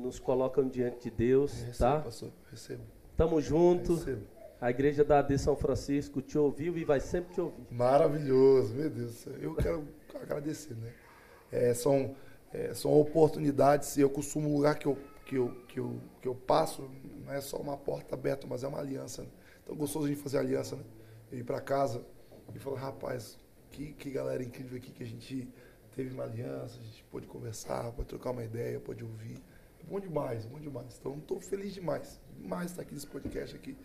nos colocam diante de Deus, Recebo, tá? pastor. Recebo. Tamo junto. Recebo. A igreja da AD São Francisco te ouviu e vai sempre te ouvir. Maravilhoso, meu Deus. Eu quero agradecer, né? É, são, é, são oportunidades. Eu costumo, um lugar que eu, que, eu, que, eu, que eu passo, não é só uma porta aberta, mas é uma aliança. Né? Então, gostoso de fazer aliança, né? Eu ir para casa e falar, rapaz, que, que galera incrível aqui que a gente teve uma aliança, a gente pôde conversar, pôde trocar uma ideia, pôde ouvir. Bom demais, bom demais. Então, estou feliz demais. Demais estar aqui nesse podcast aqui.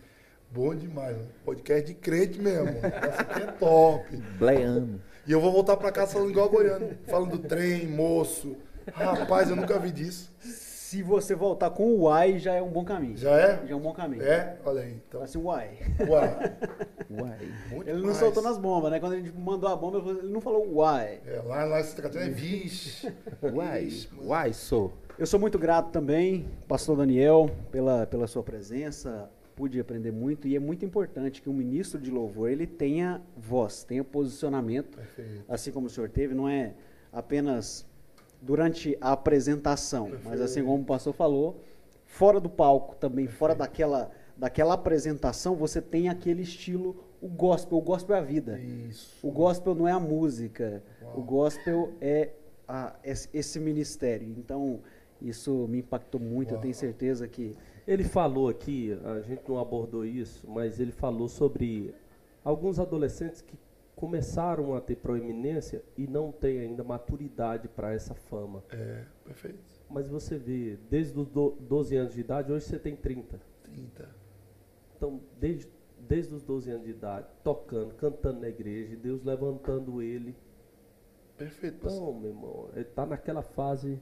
Bom demais, né? Podcast de crente mesmo. Essa aqui é top. Bleano. E eu vou voltar pra casa falando igual a goiano. Falando do trem, moço. Rapaz, eu nunca vi disso. Se você voltar com o uai, já é um bom caminho. Já é? Já é um bom caminho. É? Olha aí. Então, assim, uai. uai. Uai. Bom Ele não soltou nas bombas, né? Quando a gente mandou a bomba, ele não falou uai. É, lá, lá em Santa Catarina é vixe. Uai. Mano. Uai, sou. Eu sou muito grato também, pastor Daniel, pela, pela sua presença. Pude aprender muito e é muito importante que um ministro de louvor ele tenha voz, tenha posicionamento, Perfeito. assim como o senhor teve, não é apenas durante a apresentação, mas assim como o pastor falou, fora do palco também, fora daquela, daquela apresentação, você tem aquele estilo, o gospel, o gospel é a vida. Isso. O gospel não é a música, Uau. o gospel é a- esse ministério. Então, isso me impactou muito, eu Uau. tenho certeza que Ele falou aqui, a gente não abordou isso, mas ele falou sobre alguns adolescentes que começaram a ter proeminência e não têm ainda maturidade para essa fama. É, perfeito. Mas você vê, desde os do- 12 anos de idade, hoje você tem 30. 30. Então, desde, desde os 12 anos de idade, tocando, cantando na igreja, e Deus levantando ele. Perfeito. Então, meu irmão, ele está naquela fase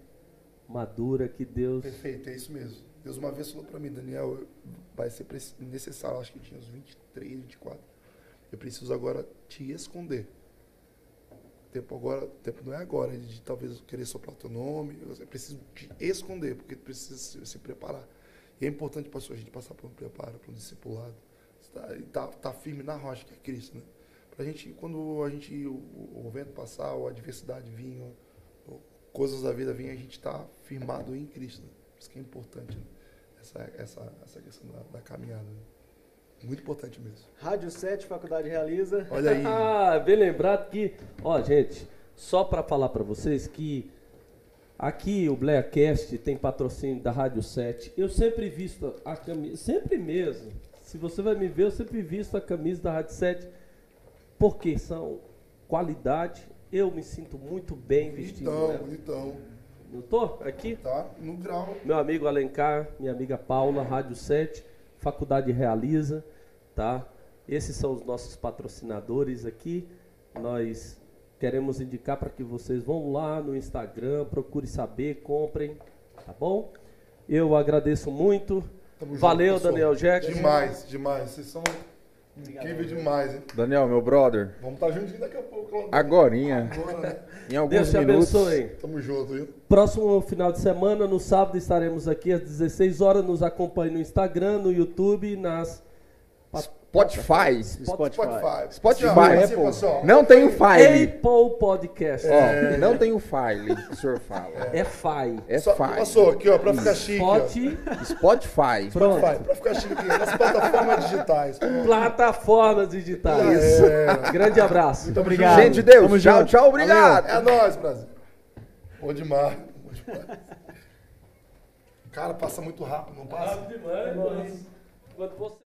madura que Deus. Perfeito, é isso mesmo. Deus uma vez falou pra mim, Daniel, vai ser necessário, acho que tinha uns 23, 24. Eu preciso agora te esconder. O tempo agora, o tempo não é agora de talvez querer soprar teu nome, eu preciso te esconder, porque tu precisa se, se preparar. E é importante, pastor, a gente passar por um preparo, por um discipulado. Tá, e tá, tá firme na rocha, que é Cristo, né? Pra gente, quando a gente, o, o vento passar, ou a adversidade vir, ou coisas da vida vir, a gente tá firmado em Cristo, né? Por isso que é importante, né? essa, essa, essa questão da, da caminhada. né? Muito importante mesmo. Rádio 7, Faculdade Realiza. Olha aí. Ah, bem lembrado que, ó, gente, só para falar para vocês que aqui o Blaircast tem patrocínio da Rádio 7. Eu sempre visto a camisa, sempre mesmo. Se você vai me ver, eu sempre visto a camisa da Rádio 7 porque são qualidade. Eu me sinto muito bem vestido. Bonitão, Né? bonitão. Não tô? Aqui? Tá no grau. Meu amigo Alencar, minha amiga Paula, Rádio 7, Faculdade Realiza, tá? Esses são os nossos patrocinadores aqui. Nós queremos indicar para que vocês vão lá no Instagram, procure saber, comprem, tá bom? Eu agradeço muito. Tamo junto, Valeu, pessoal. Daniel Jackson. Demais, demais. Vocês são incríveis demais, hein? Daniel, meu brother, Vamos estar juntos daqui a pouco. agorinha, Agora, né? em alguns Deus te minutos. abençoe. Tamo junto, viu? Próximo final de semana, no sábado, estaremos aqui às 16 horas. Nos acompanhe no Instagram, no YouTube e nas. Spotify. Spotify. Spotify. Spotify. Pessoal. Não tem o file. Apple Podcast. Ó, não tem o file o senhor fala. É FI. É Só, file. passou aqui, ó, pra ficar chique. ó. Spotify. Spotify. Pronto. Pra ficar chique aqui, nas plataformas digitais. Plataformas digitais. É. Grande abraço. Muito obrigado. Gente de Deus, Tamo tchau, junto. tchau, obrigado. É nóis, Brasil. Bom demais. Bom demais. Cara, passa muito rápido, não passa? demais, mas quando você